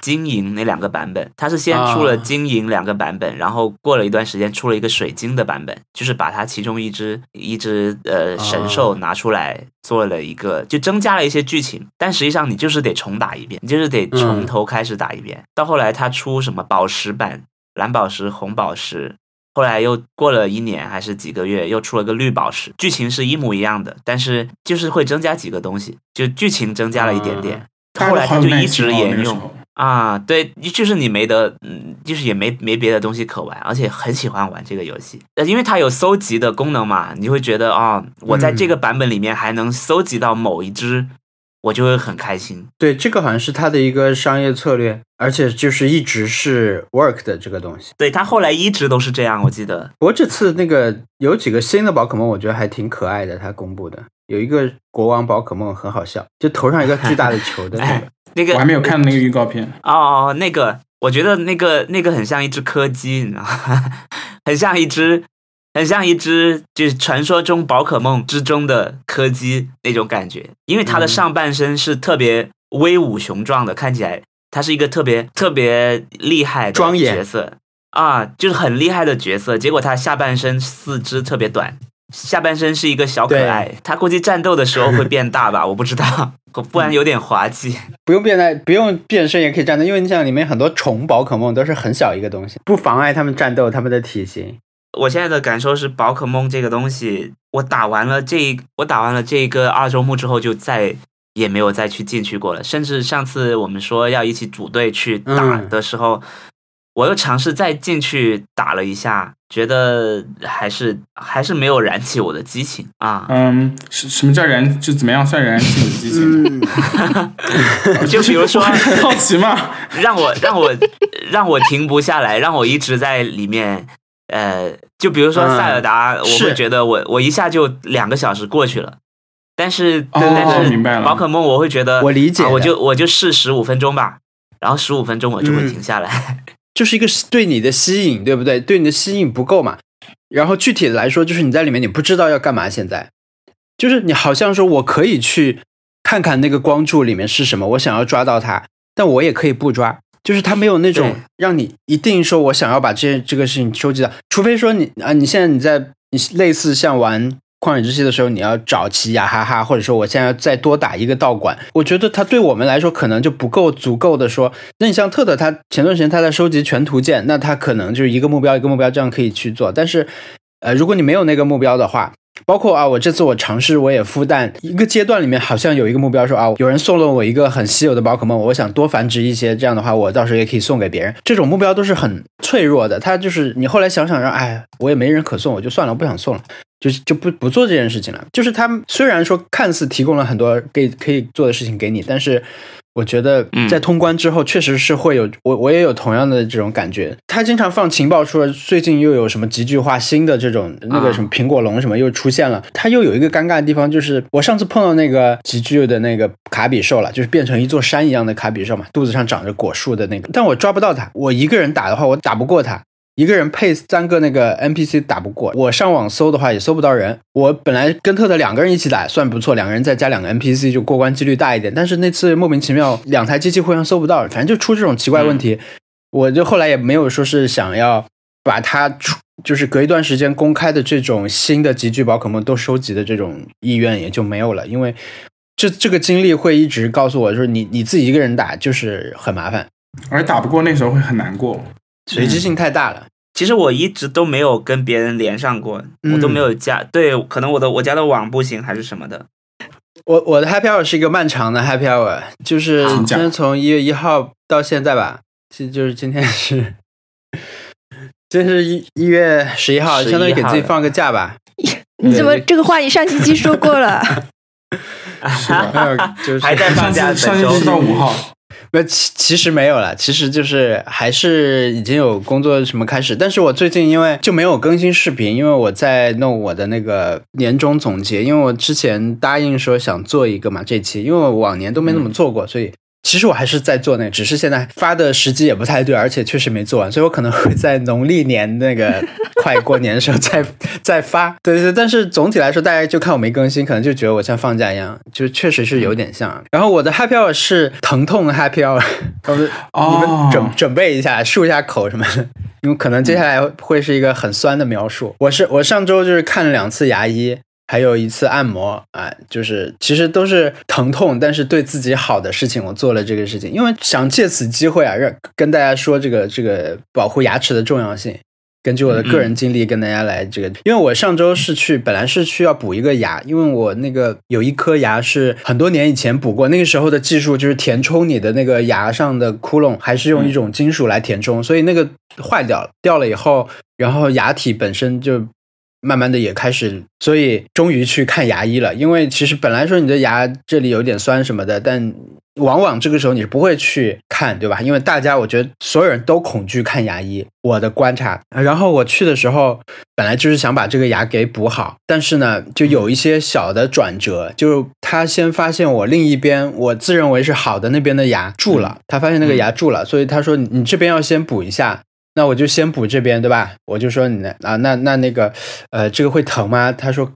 金银那两个版本，它是先出了啊金银两个版本，然后过了一段时间出了一个水晶的版本，就是把它其中一只一只呃神兽拿出来做了一个，就增加了一些剧情，但实际上你就是得重打一遍，你就是得从头开始打一遍。到后来它出什么宝石版、蓝宝石、红宝石。后来又过了一年还是几个月，又出了个绿宝石，剧情是一模一样的，但是就是会增加几个东西，就剧情增加了一点点。后来它就一直沿用，啊，对，就是你没得，嗯，就是也没没别的东西可玩，而且很喜欢玩这个游戏，呃，因为它有搜集的功能嘛，你会觉得啊、哦，我在这个版本里面还能搜集到某一只，我就会很开心。对，这个好像是它的一个商业策略，而且就是一直是 work 的这个东西。对，它后来一直都是这样，我记得。不过这次那个有几个新的宝可梦，我觉得还挺可爱的，它公布的有一个国王宝可梦很好笑，就头上一个巨大的球的那个。那个我还没有看那个预告片哦，那个我觉得那个那个很像一只柯基，你知道吗？[LAUGHS] 很像一只，很像一只就是传说中宝可梦之中的柯基那种感觉，因为它的上半身是特别威武雄壮的，看起来它是一个特别特别厉害的庄严角色啊，就是很厉害的角色。结果它下半身四肢特别短。下半身是一个小可爱，他估计战斗的时候会变大吧，[LAUGHS] 我不知道，不然有点滑稽。[LAUGHS] 不用变大，不用变身也可以战斗，因为你想里面很多虫宝可梦都是很小一个东西，不妨碍他们战斗，他们的体型。我现在的感受是，宝可梦这个东西，我打完了这，我打完了这个二周目之后，就再也没有再去进去过了。甚至上次我们说要一起组队去打的时候，嗯、我又尝试再进去打了一下。觉得还是还是没有燃起我的激情啊！嗯，什什么叫燃？就怎么样算燃起你的激情？[LAUGHS] 嗯、[LAUGHS] 就比如说，[LAUGHS] 好奇嘛，让我让我让我停不下来，让我一直在里面。呃，就比如说塞尔达，嗯、我会觉得我我一下就两个小时过去了。但是，哦、但是宝可梦我会觉得我理解、啊，我就我就试十五分钟吧，然后十五分钟我就会停下来。嗯就是一个对你的吸引，对不对？对你的吸引不够嘛。然后具体的来说，就是你在里面你不知道要干嘛。现在就是你好像说我可以去看看那个光柱里面是什么，我想要抓到它，但我也可以不抓。就是它没有那种让你一定说我想要把这这个事情收集到，除非说你啊，你现在你在你类似像玩。旷野之息的时候，你要找齐雅哈哈，或者说我现在要再多打一个道馆，我觉得它对我们来说可能就不够足够的说。那你像特特，他前段时间他在收集全图鉴，那他可能就是一个目标一个目标这样可以去做。但是，呃，如果你没有那个目标的话，包括啊，我这次我尝试我也孵蛋，一个阶段里面好像有一个目标说啊，有人送了我一个很稀有的宝可梦，我想多繁殖一些，这样的话我到时候也可以送给别人。这种目标都是很脆弱的，他就是你后来想想让，哎，我也没人可送，我就算了，我不想送了。就是就不不做这件事情了。就是他们虽然说看似提供了很多给可以做的事情给你，但是我觉得在通关之后，确实是会有我我也有同样的这种感觉。他经常放情报说最近又有什么极具化新的这种那个什么苹果龙什么又出现了。他又有一个尴尬的地方，就是我上次碰到那个极具的那个卡比兽了，就是变成一座山一样的卡比兽嘛，肚子上长着果树的那个，但我抓不到它。我一个人打的话，我打不过它。一个人配三个那个 NPC 打不过，我上网搜的话也搜不到人。我本来跟特特两个人一起打算不错，两个人再加两个 NPC 就过关几率大一点。但是那次莫名其妙两台机器互相搜不到，反正就出这种奇怪问题。我就后来也没有说是想要把它出，就是隔一段时间公开的这种新的极具宝可梦都收集的这种意愿也就没有了，因为这这个经历会一直告诉我，就是你你自己一个人打就是很麻烦，而打不过那时候会很难过。随机性太大了。其实我一直都没有跟别人连上过，嗯我都没有加。对，可能我的我家的网不行还是什么的。我我的 Happy Hour 是一个漫长的 Happy Hour，就是今天从一月一号到现在吧，其实就是今天是，这是一一月十一号，相当于给自己放个假吧。[LAUGHS] 你怎么这个话你上星期说过了？[LAUGHS] 是的，没有，就是还在放假上星期是到五号，不，其其实没有了，其实就是还是已经有工作什么开始，但是我最近因为就没有更新视频，因为我在弄我的那个年终总结，因为我之前答应说想做一个嘛，这期因为我往年都没怎么做过，所以。其实我还是在做那个，只是现在发的时机也不太对，而且确实没做完，所以我可能会在农历年那个快过年的时候再 [LAUGHS] 再发。对对对，但是总体来说，大家就看我没更新，可能就觉得我像放假一样，就确实是有点像。然后我的 Happy Hour 是疼痛 Happy Hour，[LAUGHS] 我们哦你们准准备一下，漱一下口什么的，因为可能接下来会是一个很酸的描述。我是我上周就是看了两次牙医，还有一次按摩啊、就是其实都是疼痛，但是对自己好的事情，我做了这个事情，因为想借此机会啊，让跟大家说这个这个保护牙齿的重要性。根据我的个人经历跟大家来这个，因为我上周是去，本来是去要补一个牙，因为我那个有一颗牙是很多年以前补过，那个时候的技术就是填充你的那个牙上的窟窿，还是用一种金属来填充，所以那个坏掉了，掉了以后，然后牙体本身就慢慢的也开始，所以终于去看牙医了。因为其实本来说你的牙这里有点酸什么的，但往往这个时候你是不会去看，对吧？因为大家我觉得所有人都恐惧看牙医，我的观察。然后我去的时候，本来就是想把这个牙给补好，但是呢，就有一些小的转折，就是他先发现我另一边我自认为是好的那边的牙蛀了，他发现那个牙蛀了，所以他说你你这边要先补一下。那我就先补这边，对吧？我就说你那啊，那那那个，呃，这个会疼吗？他说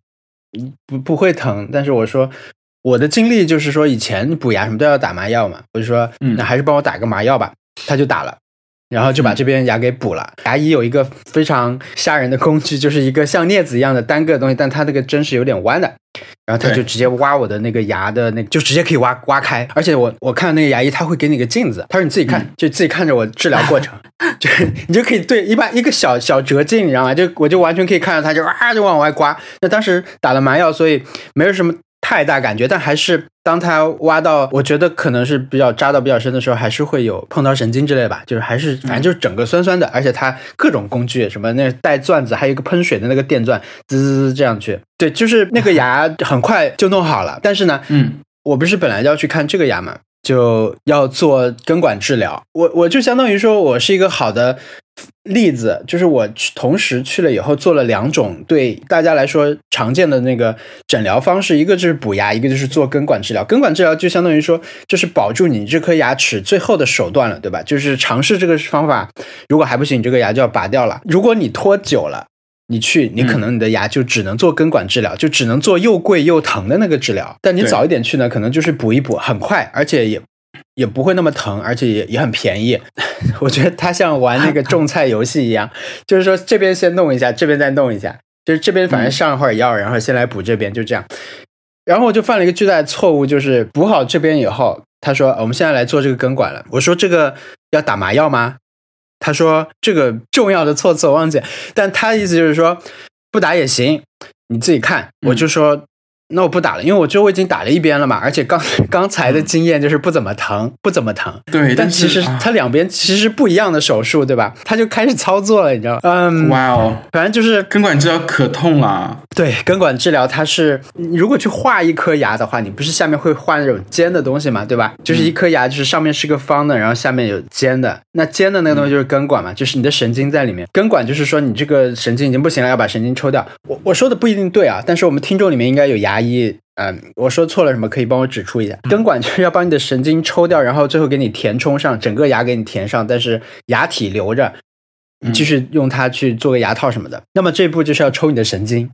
嗯不不会疼，但是我说我的经历就是说以前补牙什么都要打麻药嘛，我就说嗯那还是帮我打个麻药吧，他就打了。然后就把这边牙给补了。牙医有一个非常吓人的工具，就是一个像镊子一样的单个的东西，但它那个针是有点弯的。然后他就直接挖我的那个牙的那个，就直接可以挖挖开。而且我我看那个牙医，他会给你个镜子，他说你自己看，就自己看着我治疗过程，[LAUGHS] 就你就可以对一般一个小小折镜，你知道吗？就我就完全可以看到他就啊就往外刮。那当时打了麻药，所以没有什么太大感觉，但还是当他挖到，我觉得可能是比较扎到比较深的时候，还是会有碰到神经之类吧，就是还是反正就是整个酸酸的，而且它各种工具，什么那带钻子，还有一个喷水的那个电钻，滋滋滋这样去，对，就是那个牙很快就弄好了，但是呢，嗯，我不是本来要去看这个牙嘛，就要做根管治疗。我我就相当于说我是一个好的例子，就是我去同时去了以后做了两种对大家来说常见的那个诊疗方式，一个就是补牙，一个就是做根管治疗。根管治疗就相当于说就是保住你这颗牙齿最后的手段了，对吧？就是尝试这个方法，如果还不行，你这个牙就要拔掉了。如果你拖久了。你去，你可能你的牙就只能做根管治疗，就只能做又贵又疼的那个治疗。但你早一点去呢，可能就是补一补，很快，而且也也不会那么疼，而且也也很便宜。[LAUGHS] 我觉得它像玩那个种菜游戏一样，[LAUGHS] 就是说这边先弄一下，这边再弄一下，就是这边反正上一会儿药，然后先来补这边，就这样。然后我就犯了一个巨大的错误，就是补好这边以后，他说我们现在来做这个根管了。我说这个要打麻药吗？他说这个重要的措辞我忘记，但他的意思就是说不打也行，你自己看。我就说。那我不打了，因为我觉得我已经打了一边了嘛，而且刚 [LAUGHS] 刚才的经验就是不怎么疼，不怎么疼。对，但其实它两边其实不一样的手术，对吧？他就开始操作了，你知道吗？嗯，哇哦，反正就是根管治疗可痛了，对根管治疗，它是如果去画一颗牙的话，你不是下面会画那种尖的东西嘛，对吧？就是一颗牙，就是上面是个方的，然后下面有尖的。那尖的那个东西就是根管嘛，就是你的神经在里面。根管就是说你这个神经已经不行了，要把神经抽掉。我我说的不一定对啊，但是我们听众里面应该有牙医。嗯，我说错了什么可以帮我指出一下？根管就是 [LAUGHS] 要把你的神经抽掉，然后最后给你填充上，整个牙给你填上，但是牙体留着，你继续用它去做个牙套什么的。那么这一步就是要抽你的神经，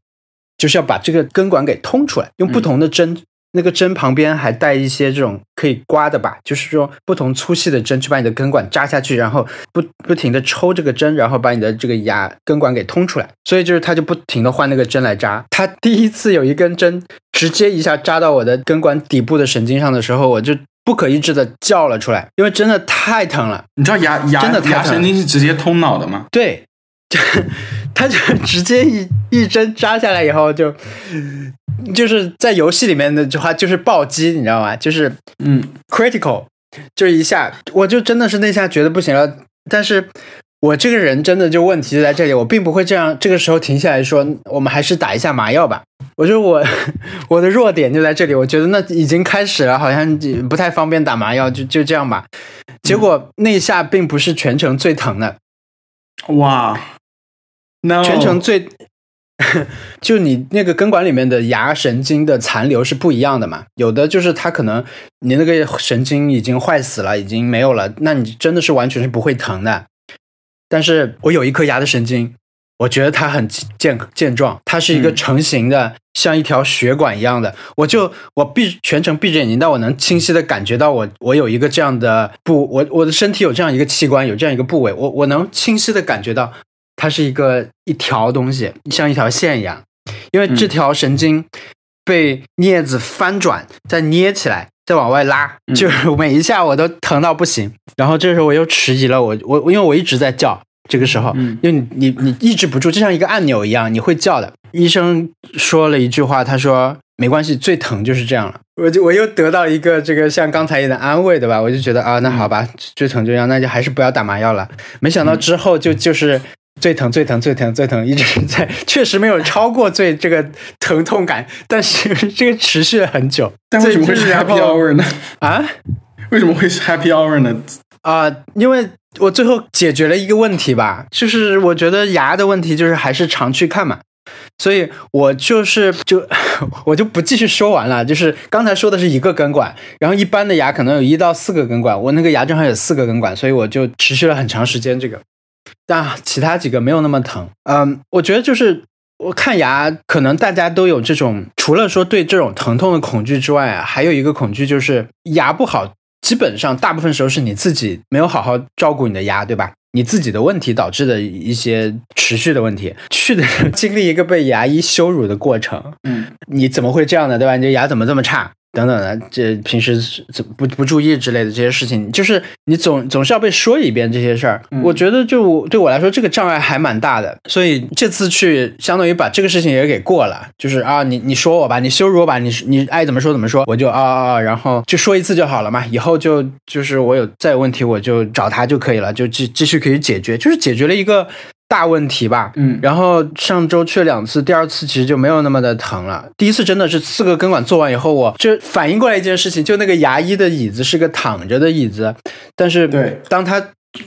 就是要把这个根管给通出来，用不同的针，那个针旁边还带一些这种可以刮的吧，就是说不同粗细的针去把你的根管扎下去，然后不不停的抽这个针，然后把你的这个牙根管给通出来。所以就是他就不停的换那个针来扎。他第一次有一根针直接一下扎到我的根管底部的神经上的时候，我就不可抑制的叫了出来，因为真的太疼了。你知道牙牙真的牙神经是直接通脑的吗？对，[LAUGHS] 就他就直接一一针扎下来以后就。就是在游戏里面的话，就是暴击，你知道吗？就是嗯，critical，就是一下，我就真的是那下觉得不行了。但是我这个人真的就问题就在这里，我并不会这样，这个时候停下来说，我们还是打一下麻药吧。我觉得我 [LAUGHS] 我的弱点就在这里，我觉得那已经开始了，好像不太方便打麻药，就就这样吧。结果那一下并不是全程最疼的，哇，no，全程最，[LAUGHS] 就你那个根管里面的牙神经的残留是不一样的嘛？有的就是它可能你那个神经已经坏死了，已经没有了，那你真的是完全是不会疼的。但是我有一颗牙的神经，我觉得它很健健壮，它是一个嗯成型的，像一条血管一样的。我就我闭全程闭着眼睛，但我能清晰的感觉到我我有一个这样的部，我我的身体有这样一个器官，有这样一个部位，我我能清晰的感觉到它是一个一条东西，像一条线一样，因为这条神经被镊子翻转，再捏起来。再往外拉，嗯就是每一下我都疼到不行。然后这时候我又迟疑了，我我因为我一直在叫，这个时候，嗯因为你你你抑制不住，就像一个按钮一样，你会叫的。医生说了一句话，他说没关系，最疼就是这样了。我就我又得到一个这个像刚才一样的安慰，对吧？我就觉得啊，那好吧，最疼就这样，那就还是不要打麻药了。没想到之后就就是。最疼最疼最疼最疼，一直在，[LAUGHS] 确实没有超过最这个疼痛感，但是 [LAUGHS] 这个持续了很久。但为什么会是 Happy Hour 呢？啊？为什么会是 Happy Hour 呢？啊、因为我最后解决了一个问题吧，就是我觉得牙的问题就是还是常去看嘛，所以我就是就 [LAUGHS] 我就不继续说完了。就是刚才说的是一个根管，然后一般的牙可能有一到四个根管，我那个牙正好有四个根管，所以我就持续了很长时间这个，但其他几个没有那么疼。嗯，我觉得就是。我看牙，可能大家都有这种，除了说对这种疼痛的恐惧之外啊，还有一个恐惧就是牙不好基本上大部分时候是你自己没有好好照顾你的牙，对吧？你自己的问题导致的一些持续的问题，去的经历一个被牙医羞辱的过程，嗯，你怎么会这样呢？对吧？你这牙怎么这么差？等等的，这平时怎不不注意之类的这些事情，就是你总总是要被说一遍这些事儿。嗯。我觉得就对我来说，这个障碍还蛮大的，所以这次去相当于把这个事情也给过了，就是啊，你你说我吧，你羞辱我吧，你你爱怎么说怎么说，我就啊啊啊，然后就说一次就好了嘛，以后就就是我有再有问题我就找他就可以了，就继继续可以解决，就是解决了一个大问题吧。嗯然后上周去了两次，第二次其实就没有那么的疼了。第一次真的是四个根管做完以后，我就反应过来一件事情，就那个牙医的椅子是个躺着的椅子，但是对当他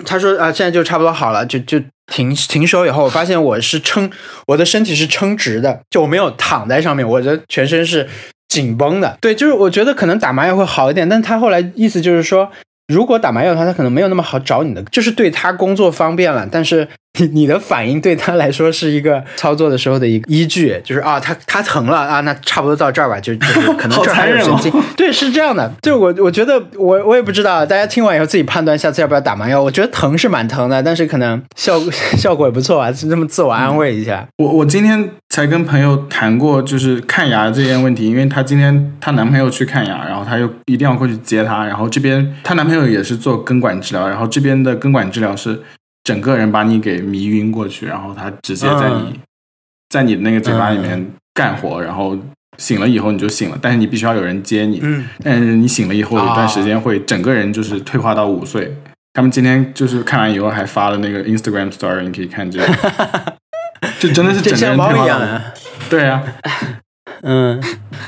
他说啊现在就差不多好了，就就停停手以后，我发现我是撑我的身体是撑直的，就我没有躺在上面，我的全身是紧绷的。对，就是我觉得可能打麻药会好一点，但他后来意思就是说。如果打麻药的话，他可能没有那么好找你的，就是对他工作方便了，但是你 [LAUGHS] 你的反应对他来说是一个操作的时候的一个依据，就是啊，他他疼了啊，那差不多到这儿吧，就就是可能这儿还有神经，[LAUGHS] 好残忍哦对，是这样的。就我我觉得我我也不知道，大家听完以后自己判断下次要不要打麻药。我觉得疼是蛮疼的，但是可能效果 [LAUGHS] 效果也不错啊，就这么自我安慰一下。我我今天才跟朋友谈过，就是看牙这件问题，因为她今天她男朋友去看牙，然后她又一定要过去接她，然后这边她男朋友也是做根管治疗，然后这边的根管治疗是整个人把你给迷晕过去，然后他直接在你、嗯在你的那个嘴巴里面干活，然后醒了以后你就醒了，但是你必须要有人接你，嗯，但是你醒了以后有一段时间会整个人就是退化到五岁。他们今天就是看完以后还发了那个 Instagram story，你可以看这个，[LAUGHS] 就真的是整个猫一样啊。对啊，嗯，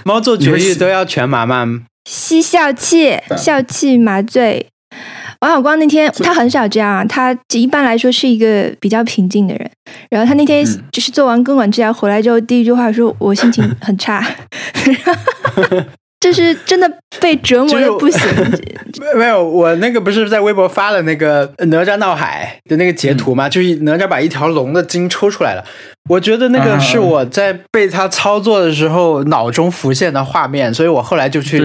猫做绝育都要全麻吗？吸笑气，笑气麻醉。王小光那天他很少这样啊，他一般来说是一个比较平静的人。然后他那天嗯就是做完根管治疗回来之后，第一句话说：“我心情很差。[LAUGHS] ”就是真的被折磨的不行。[LAUGHS] 没没有，我那个不是在微博发了那个哪吒闹海的那个截图吗？就是哪吒把一条龙的筋抽出来了。我觉得那个是我在被他操作的时候脑中浮现的画面，所以我后来就去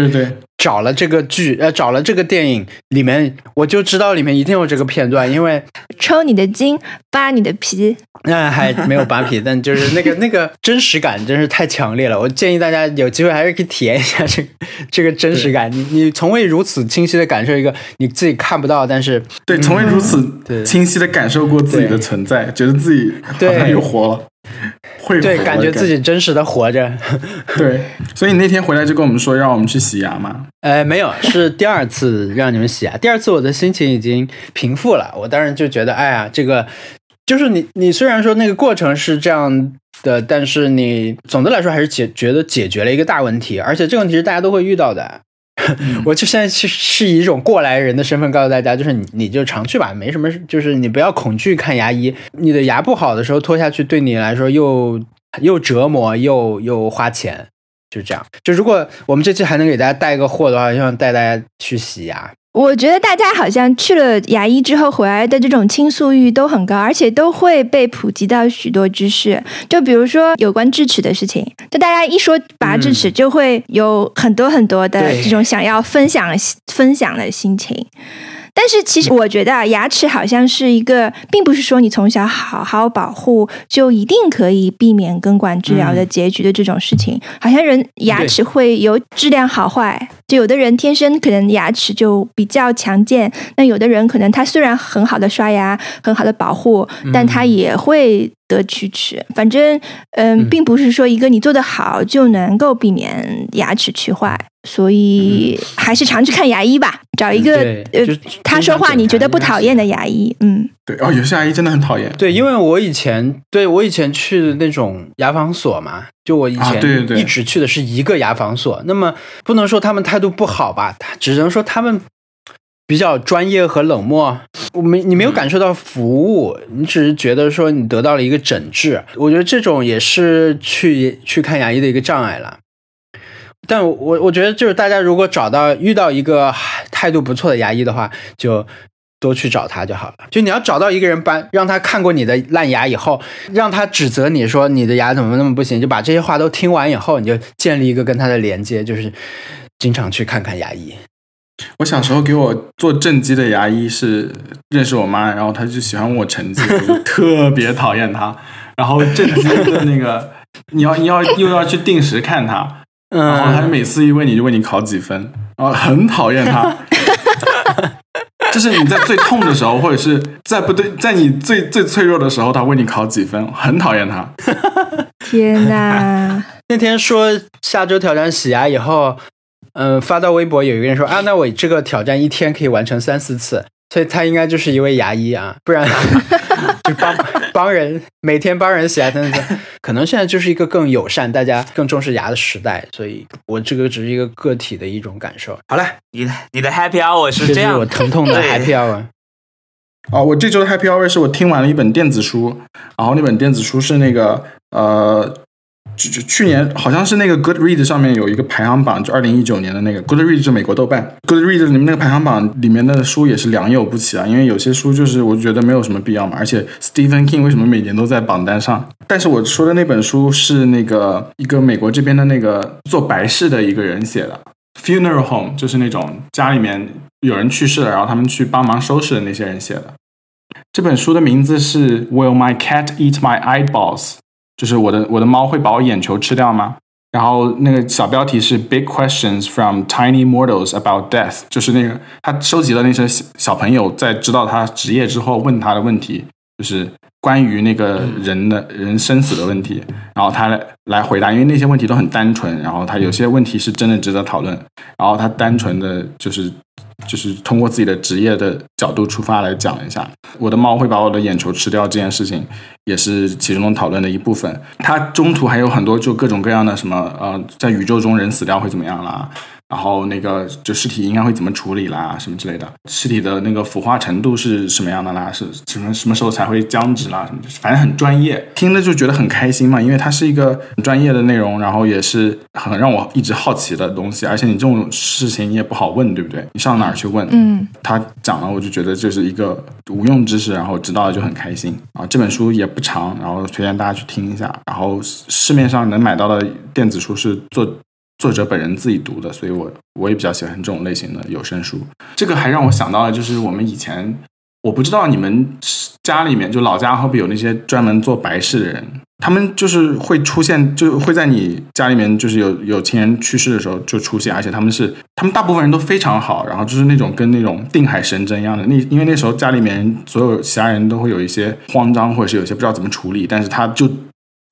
找了这个剧，呃，找了这个电影里面，我就知道里面一定有这个片段，因为抽你的筋，扒你的皮，那 [LAUGHS] 还没有扒皮，但就是那个 [LAUGHS] 那个真实感真是太强烈了。我建议大家有机会还是可以体验一下这个 [LAUGHS] 这个真实感。你你从未如此清晰的感受一个你自己看不到，但是对，从未如此清晰的感受过自己的存在，觉得自己好像对又活了，会对，感觉自己真实的活着。[LAUGHS] 对。所以你那天回来就跟我们说让我们去洗牙嘛，呃，没有，是第二次让你们洗牙。第二次我的心情已经平复了，我当然就觉得，哎呀，这个就是你，你虽然说那个过程是这样的，但是你总的来说还是解觉得解决了一个大问题，而且这个问题是大家都会遇到的。[LAUGHS] 我就现在是是以一种过来人的身份告诉大家，就是你你就常去吧，没什么，就是你不要恐惧看牙医。你的牙不好的时候拖下去，对你来说又又折磨又又花钱，就这样。就如果我们这期还能给大家带个货的话，希望带大家去洗牙。我觉得大家好像去了牙医之后回来的这种倾诉欲都很高，而且都会被普及到许多知识。就比如说有关智齿的事情，就大家一说拔智齿，就会有很多很多的这种想要分享分享的心情。但是其实我觉得啊，牙齿好像是一个，并不是说你从小好好保护就一定可以避免根管治疗的结局的这种事情。好像人牙齿会有质量好坏，就有的人天生可能牙齿就比较强健，那有的人可能他虽然很好的刷牙，很好的保护，但他也会得龋齿。反正，嗯，嗯。并不是说一个你做得好就能够避免牙齿龋坏，所以还是常去看牙医吧，找一个对呃他说话你觉得不讨厌的牙医，嗯，对哦，有些牙医真的很讨厌，对，因为我以前对我以前去的那种牙防所嘛，就我以前一直去的是一个牙防所，那么不能说他们态度不好吧，他只能说他们比较专业和冷漠。我没你没有感受到服务，你只是觉得说你得到了一个诊治。我觉得这种也是去去看牙医的一个障碍了。但我我觉得就是大家如果找到遇到一个态度不错的牙医的话，就多去找他就好了。就你要找到一个人帮，让他看过你的烂牙以后，让他指责你说你的牙怎么那么不行，就把这些话都听完以后，你就建立一个跟他的连接，就是经常去看看牙医。我小时候给我做正畸的牙医是认识我妈，然后她就喜欢问我成绩，特别讨厌他。[LAUGHS] 然后正畸的那个，你要你要又要去定时看他，然后他嗯，每次一问你就问你考几分，然后很讨厌他。就是你在最痛的时候，或者是在不对，在你最最脆弱的时候，他问你考几分，很讨厌他。天哪！[LAUGHS] 那天说下周挑战洗牙以后，嗯、发到微博有一个人说啊，那我这个挑战一天可以完成三四次，所以他应该就是一位牙医啊，不然 [LAUGHS] 就帮帮人每天帮人洗牙等等等，[LAUGHS] 可能现在就是一个更友善、大家更重视牙的时代，所以我这个只是一个个体的一种感受。好了，你的你的 Happy Hour 是这样这是我，疼痛的 happy hour。哦，我这周的 Happy Hour 是我听完了一本电子书，然后那本电子书是那个呃，就就去年好像是那个 Goodread 上面有一个排行榜，就二零一九年的那个 Goodread 是美国豆瓣，Goodread 里面那个排行榜里面的书也是良莠不齐啊，因为有些书就是我觉得没有什么必要嘛，而且 Stephen King 为什么每年都在榜单上？但是我说的那本书是那个一个美国这边的那个做白事的一个人写的。Funeral home 就是那种家里面有人去世了，然后他们去帮忙收拾的那些人写的。这本书的名字是 Will my cat eat my eyeballs？就是我的我的猫会把我眼球吃掉吗？然后那个小标题是 Big Questions from Tiny Mortals About Death，就是那个他收集了那些小小朋友在知道他职业之后问他的问题，就是关于那个人的人生死的问题，然后他来来回答，因为那些问题都很单纯，然后他有些问题是真的值得讨论，然后他单纯的就是就是通过自己的职业的角度出发来讲一下，我的猫会把我的眼球吃掉这件事情，也是其中讨论的一部分。它中途还有很多就各种各样的什么呃，在宇宙中人死掉会怎么样啦，然后那个就尸体应该会怎么处理啦，什么之类的，尸体的那个腐化程度是什么样的啦，是什么什么时候才会僵直啦，什么，反正很专业，听了就觉得很开心嘛，因为它是一个很专业的内容，然后也是很让我一直好奇的东西，而且你这种事情你也不好问，对不对？你上哪儿去问？嗯，他讲了，我就觉得这是一个无用知识，然后知道了就很开心啊。这本书也不长，然后推荐大家去听一下。然后市面上能买到的电子书是作作者本人自己读的，所以我我也比较喜欢这种类型的有声书。这个还让我想到了，就是我们以前我不知道你们家里面就老家会不会有那些专门做白事的人，他们就是会出现，就会在你家里面，就是有有亲人去世的时候就出现，而且他们是他们大部分人都非常好，然后就是那种跟那种定海神针一样的。那因为那时候家里面所有其他人都会有一些慌张，或者是有些不知道怎么处理，但是他就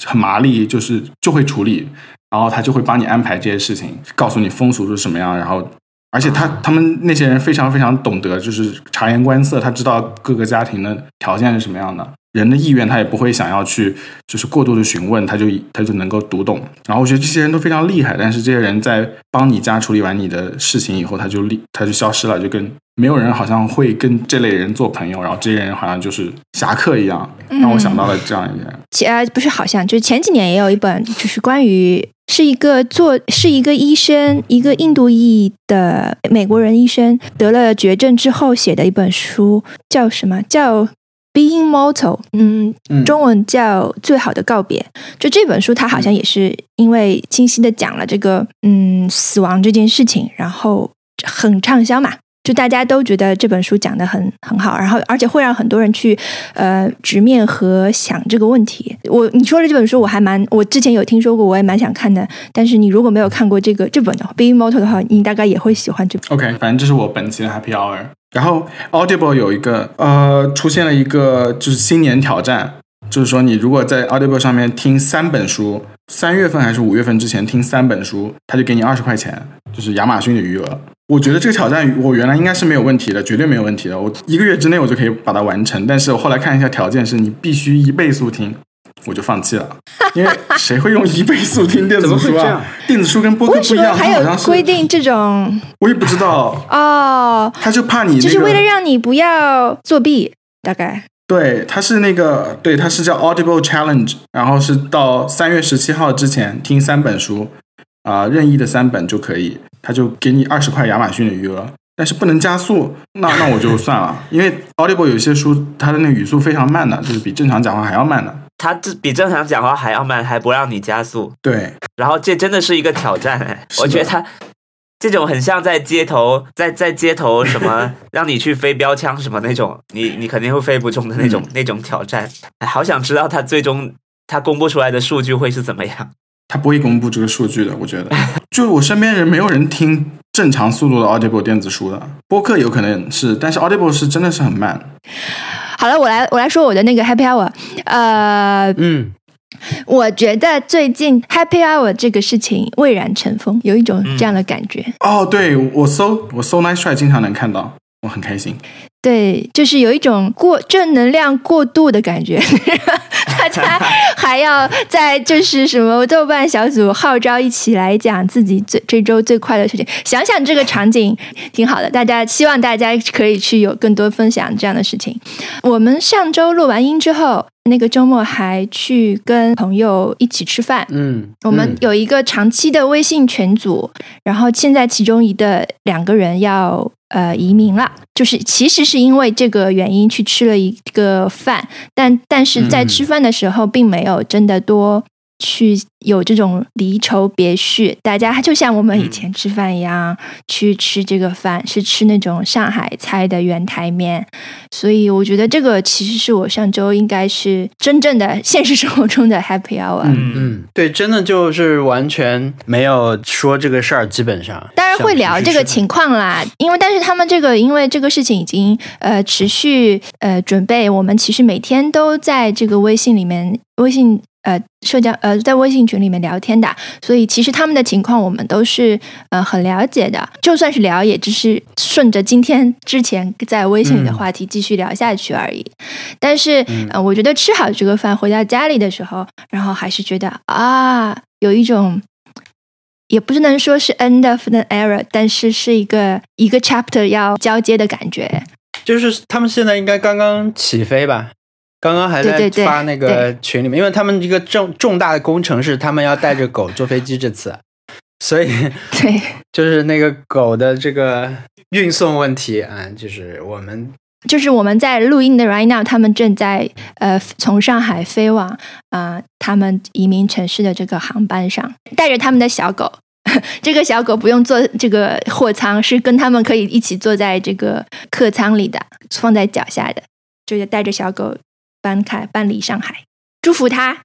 很麻利，就是就会处理。然后他就会帮你安排这些事情，告诉你风俗是什么样。然后，而且他他们那些人非常非常懂得，就是察言观色，他知道各个家庭的条件是什么样的，人的意愿他也不会想要去就是过度的询问，他就他就能够读懂。然后我觉得这些人都非常厉害，但是这些人在帮你家处理完你的事情以后，他就立他就消失了，就跟没有人好像会跟这类人做朋友，然后这些人好像就是侠客一样，让我想到了这样一个。前呃不是好像，就是前几年也有一本，就是关于。是一个做是一个医生，一个印度裔的美国人医生得了绝症之后写的一本书，叫什么？叫《Being Mortal》。嗯，中文叫《最好的告别》。就这本书，它好像也是因为清晰的讲了这个嗯死亡这件事情，然后很畅销嘛。就大家都觉得这本书讲的很很好，然后而且会让很多人去呃直面和想这个问题。我你说的这本书我还蛮，我之前有听说过，我也蛮想看的。但是你如果没有看过这个这本的《Being Mortal》的话，你大概也会喜欢这本。OK，反正这是我本期的 Happy Hour。然后 Audible 有一个呃出现了一个就是新年挑战，就是说你如果在 Audible 上面听三本书，三月份还是五月份之前听三本书，他就给你二十块钱，就是亚马逊的余额。我觉得这个挑战我原来应该是没有问题的，绝对没有问题的。我一个月之内我就可以把它完成，但是我后来看一下条件是你必须一倍速听，我就放弃了。因为谁会用一倍速听电子书啊？[LAUGHS] 电子书跟播客不一样，还有规定这种，我也不知道哦。他就怕你，就是为了让你不要作弊，大概。对，他是那个，对，他是叫 Audible Challenge，然后是到三月十七号之前听三本书。啊，任意的三本就可以，他就给你二十块亚马逊的余额，但是不能加速，那那我就算了，因为 Audible 有些书它的那个语速非常慢的，就是比正常讲话还要慢的。它这比正常讲话还要慢，还不让你加速。对，然后这真的是一个挑战哎，我觉得他这种很像在街头，在在街头什么 [LAUGHS] 让你去飞标枪什么那种，你你肯定会飞不中的那种那种挑战。好想知道他最终他公布出来的数据会是怎么样。他不会公布这个数据的，我觉得，[LAUGHS] 就是我身边人没有人听正常速度的 Audible 电子书的，播客有可能是，但是 Audible 是真的是很慢。好了，我来我来说我的那个 Happy Hour，呃，嗯，我觉得最近 Happy Hour 这个事情蔚然成风，有一种这样的感觉。哦，对我搜我搜 Nice Try 经常能看到，我很开心。对，就是有一种过正能量过度的感觉，[LAUGHS] 大家还要在就是什么豆瓣小组号召一起来讲自己最这周最快乐的事情。想想这个场景挺好的，大家希望大家可以去有更多分享这样的事情。我们上周录完音之后，那个周末还去跟朋友一起吃饭。嗯，我们有一个长期的微信群组，然后现在其中一的两个人要。呃，移民了，就是其实是因为这个原因去吃了一个饭，但但是在吃饭的时候并没有真的多去。有这种离愁别绪，大家就像我们以前吃饭一样，去吃这个饭是吃那种上海菜的圆台面，所以我觉得这个其实是我上周应该是真正的现实生活中的 happy hour。嗯嗯，对，真的就是完全没有说这个事儿，基本上当然会聊这个情况啦，因为但是他们这个因为这个事情已经呃持续呃准备，我们其实每天都在这个微信里面微信。呃，社交呃，在微信群里面聊天的，所以其实他们的情况我们都是呃很了解的。就算是聊，也只是顺着今天之前在微信里的话题继续聊下去而已。但是，呃，我觉得吃好这个饭回到家里的时候，然后还是觉得啊，有一种也不是能说是 end of the era，但是是一个一个 chapter 要交接的感觉。就是他们现在应该刚刚起飞吧。刚刚还在发那个群里面，因为他们一个重重大的工程是他们要带着狗坐飞机这次，所以 [LAUGHS] 对，就是那个狗的这个运送问题啊，就是我们就是我们在录音的 right now，他们正在呃从上海飞往啊他们移民城市的这个航班上，带着他们的小狗，[LAUGHS] 这个小狗不用坐这个货舱，是跟他们可以一起坐在这个客舱里的，放在脚下的，就是带着小狗搬开搬离上海，祝福他，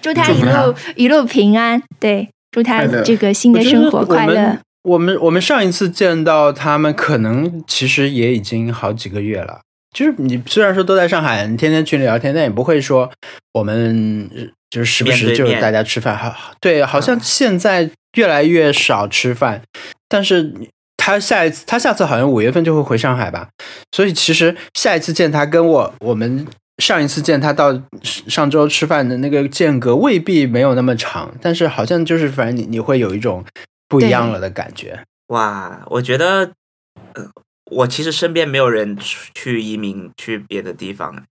祝他一路一路平安，对，祝他这个新的生活快乐。我们我们上一次见到他们，可能其实也已经好几个月了。就是你虽然说都在上海，你天天群里聊天，但也不会说我们呃就是时不时就是大家吃饭。好，对，好像现在越来越少吃饭，但是他下一次他下次好像五月份就会回上海吧，所以其实下一次见他跟我我们上一次见他到上周吃饭的那个间隔未必没有那么长，但是好像就是反正你你会有一种不一样了的感觉。哇，我觉得，呃，我其实身边没有人去去移民去别的地方，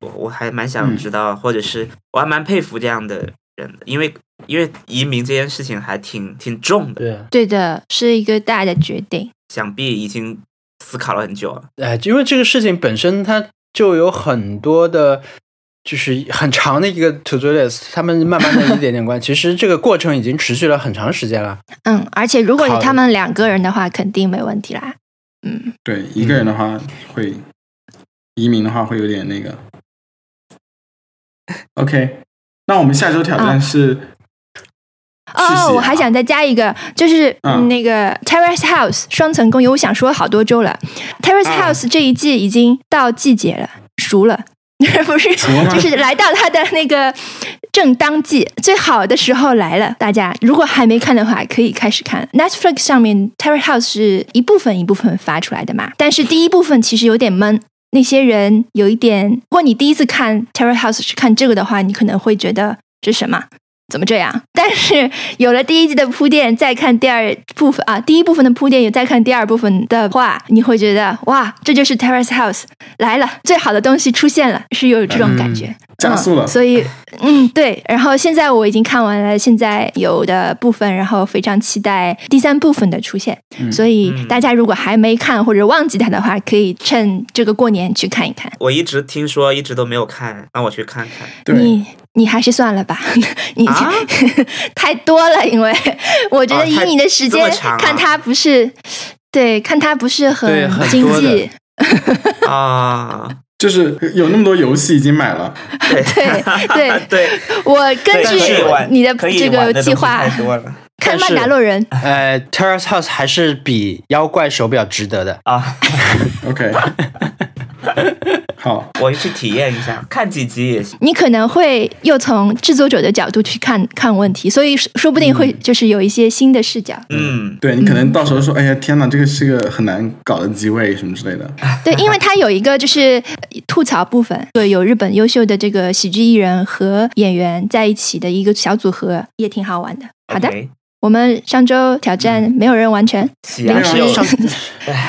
我我还蛮想嗯知道，或者是我还蛮佩服这样的人的，因为因为移民这件事情还挺挺重的，对，对的，是一个大的决定。想必已经思考了很久了。哎，因为这个事情本身它就有很多的，就是很长的一个 to do list，他们慢慢的一点点关，[LAUGHS] 其实这个过程已经持续了很长时间了。嗯，而且如果是他们两个人的话，肯定没问题啦。嗯，对，一个人的话会移民的话会有点那个。OK，那我们下周挑战啊是哦，我还想再加一个，就是嗯那个 Terrace House 双层公寓，我想说好多周了。Terrace 啊 House 这一季已经到季节了，熟了。[LAUGHS] 不是，就是来到它的那个正当季，最好的时候来了。大家如果还没看的话，可以开始看。Netflix 上面 Terrace House 是一部分一部分发出来的嘛，但是第一部分其实有点闷。那些人有一点，如果你第一次看 Terrace House 是看这个的话，你可能会觉得这是什么？怎么这样？但是有了第一季的铺垫，再看第二部分啊，第一部分的铺垫，有再看第二部分的话，你会觉得哇，这就是 Terrace House 来了，最好的东西出现了，是有这种感觉。加速了嗯所以，嗯，对。然后现在我已经看完了现在有的部分，然后非常期待第三部分的出现。嗯所以嗯大家如果还没看或者忘记它的话，可以趁这个过年去看一看。我一直听说，一直都没有看，那我去看看。对你你还是算了吧，[LAUGHS] 你、啊？[LAUGHS] 太多了，因为我觉得以你的时间、看它不是，对，看它不是很很经济，[LAUGHS] 啊，就是有那么多游戏已经买了，对。对对。对，我根据你的这个计划太多了。看曼达洛人，呃，Terrace House 还是比妖怪手表值得的。啊！OK，[LAUGHS] 好，我去体验一下，看几集也行。你可能会又从制作者的角度去看看问题，所以说说不定会就是有一些新的视角。嗯，对你可能到时候说，哎呀，天哪，这个是个很难搞的机位什么之类的。[LAUGHS] 对，因为它有一个就是吐槽部分，对，有日本优秀的这个喜剧艺人和演员在一起的一个小组合，也挺好玩的。好的我们上周挑战没有人完成，喜羊是有没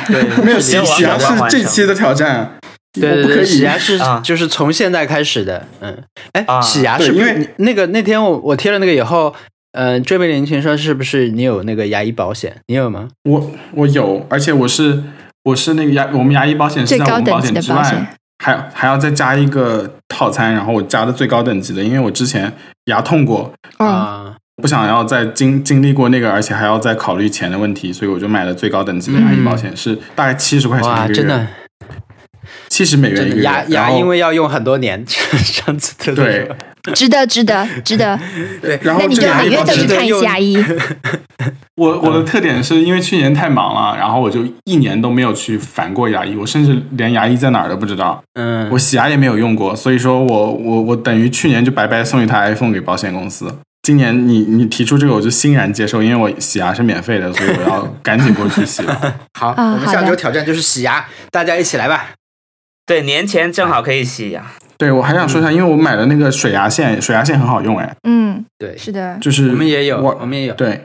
对没有喜喜羊是完完成。这期的挑战，对对对，洗牙 [LAUGHS] 是啊就是从现在开始的，嗯，哎啊，洗牙是因为是那个那天我我贴了那个以后，嗯，追美林群说是不是你有那个牙医保险？你有吗？我我有，而且我是我是那个牙，我们牙医保险是在我们保险之外，还还要再加一个套餐，然后我加的最高等级的，因为我之前牙痛过，哦，啊，不想要再经经历过那个，而且还要再考虑钱的问题，所以我就买了最高等级的牙医保险，是大概七十块钱，一个月，真的七十美元一个月。牙牙因为要用很多年，[LAUGHS] 上次特别对值得，值得，值得。[LAUGHS] 对，然后那你就每月都去看一次牙医。[LAUGHS] 我我的特点是因为去年太忙了，然后我就一年都没有去烦过牙医，我甚至连牙医在哪儿都不知道，嗯我，洗牙也没有用过，所以说我我我等于去年就白白送一台 iPhone 给保险公司。今年你你提出这个，我就欣然接受，因为我洗牙是免费的，所以我要赶紧过去洗了。好，啊我们下周挑战就是洗牙，大家一起来吧。对，年前正好可以洗牙。对我还想说一下，因为我买的那个水牙线，水牙线很好用，哎，嗯，对，是的。就是我们也有，我我们也有。对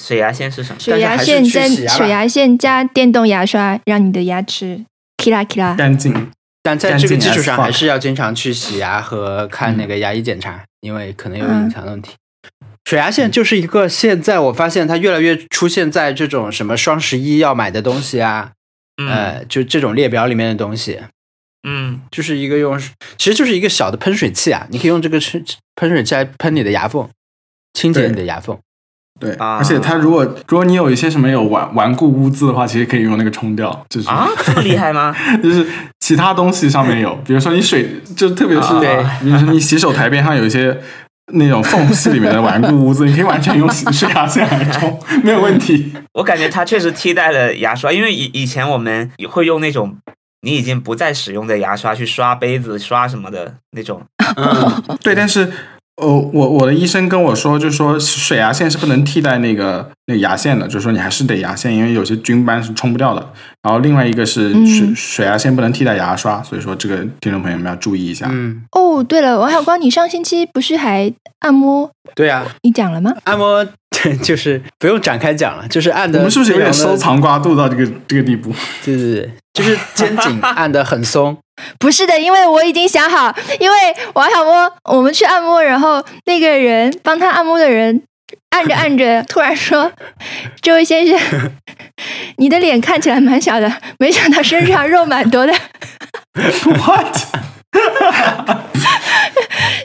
水牙线是什么？水牙线加水牙线加电动牙刷，让你的牙齿 k 啦 k 啦。干净。但在这个基础上，还是要经常去洗牙和看那个牙医检查，因为可能有隐藏的问题。水牙线就是一个现在我发现它越来越出现在这种什么双十一要买的东西啊，嗯呃，就这种列表里面的东西，嗯，就是一个用，其实就是一个小的喷水器啊，你可以用这个喷喷水器来喷你的牙缝，清洁你的牙缝。对，啊而且它如果如果你有一些什么有顽顽固污渍的话，其实可以用那个冲掉，就是、啊，这么厉害吗？[LAUGHS] 就是其他东西上面有，[LAUGHS] 比如说你水，就特别是啊对比如说你洗手台边上有一些那种缝隙里面的顽固污渍，你可以完全用洗水牙线来冲，[LAUGHS] 没有问题。我感觉它确实替代了牙刷，因为以以前我们会用那种你已经不再使用的牙刷去刷杯子、刷什么的那种。嗯，对，但是呃，我我的医生跟我说，就是说水牙线是不能替代那个那个牙线的，就是说你还是得牙线，因为有些菌斑是冲不掉的。然后另外一个是嗯水、水牙线不能替代牙刷，所以说这个听众朋友们要注意一下。嗯，哦，对了，王小光，你上星期不是还按摩？对啊，你讲了吗？按摩 [LAUGHS] 就是不用展开讲了，就是按的。我们是不是有点收？藏瓜度到这个这个地步？对对对，就是肩颈按的很松。[LAUGHS] 不是的，因为我已经想好，因为王小波，我们去按摩，然后那个人帮他按摩的人按着按着，[LAUGHS] 突然说：“这位先生，[LAUGHS] 你的脸看起来蛮小的，没想到身上肉蛮多的。What？” [LAUGHS]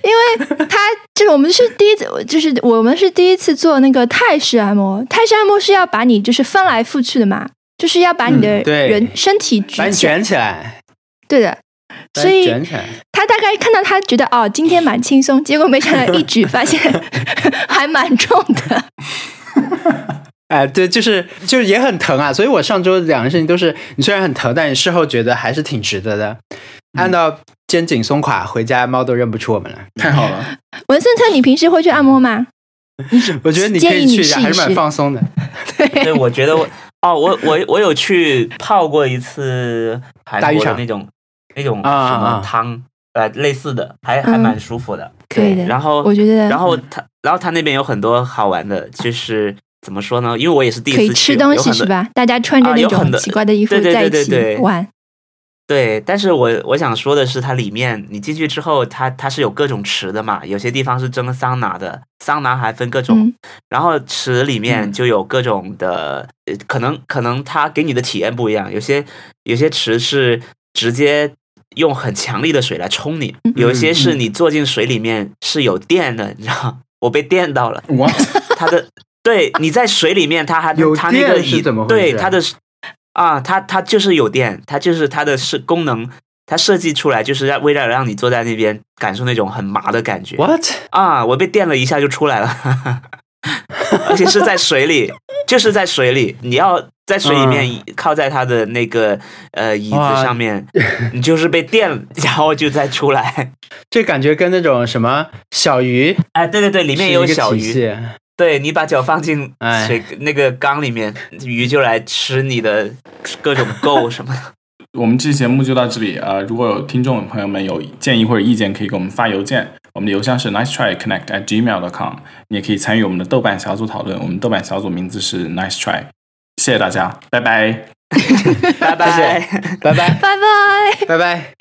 因为他就是我们是第一次，就是我们是第一次做那个泰式按摩。泰式按摩是要把你就是翻来覆去的嘛，就是要把你的人、身体举起来，卷起来，对的。[LAUGHS] 把所以卷起来。他大概看到他觉得哦，今天蛮轻松，结果没想到一举发现 [LAUGHS] 还蛮重的。[LAUGHS] 哎，对，就是就是也很疼啊，所以我上周两个事情都是，你虽然很疼，但你事后觉得还是挺值得的。按到肩颈松垮，回家猫都认不出我们了。太好了，文森特，你平时会去按摩吗？我觉得你可以去一下，还是蛮放松的。对，我觉得我哦，我我我有去泡过一次韩大浴场国的那种那种什么啊汤，呃，类似的，还还嗯蛮舒服的。可以的对然后我觉得然后他然后他那边有很多好玩的，就是怎么说呢？因为我也是第一可以次，吃东西是吧？大家穿着那种很奇怪的衣服在一对对对起玩。对，但是我我想说的是，它里面你进去之后，它它是有各种池的嘛，有些地方是蒸桑拿的，桑拿还分各种，嗯然后池里面嗯就有各种的，呃可能可能它给你的体验不一样，有些有些池是直接用很强力的水来冲你，嗯有一些是你坐进水里面是有电的，你知道，我被电到了，What？[LAUGHS] 它的对你在水里面，它还有它那个是椅怎么对它的啊，它它就是有电，它就是它的是功能，它设计出来就是让为了让你坐在那边感受那种很麻的感觉 What？啊！我被电了一下就出来了，[LAUGHS] 而且是在水里，就是在水里，你要在水里面靠在它的那个呃椅子上面，[LAUGHS] 你就是被电，然后就再出来。这感觉跟那种什么小鱼哎，对对对，里面有小鱼，对你把脚放进哎水 [LAUGHS] 那个缸里面，鱼就来吃你的各种垢什么的。[LAUGHS] 我们这期节目就到这里。呃，如果有听众朋友们有建议或者意见，可以给我们发邮件，我们的邮箱是 nice try connect at gmail com。你也可以参与我们的豆瓣小组讨论，我们豆瓣小组名字是 nice try。谢谢大家，[LAUGHS] 拜拜。拜拜。拜拜，拜拜。拜拜。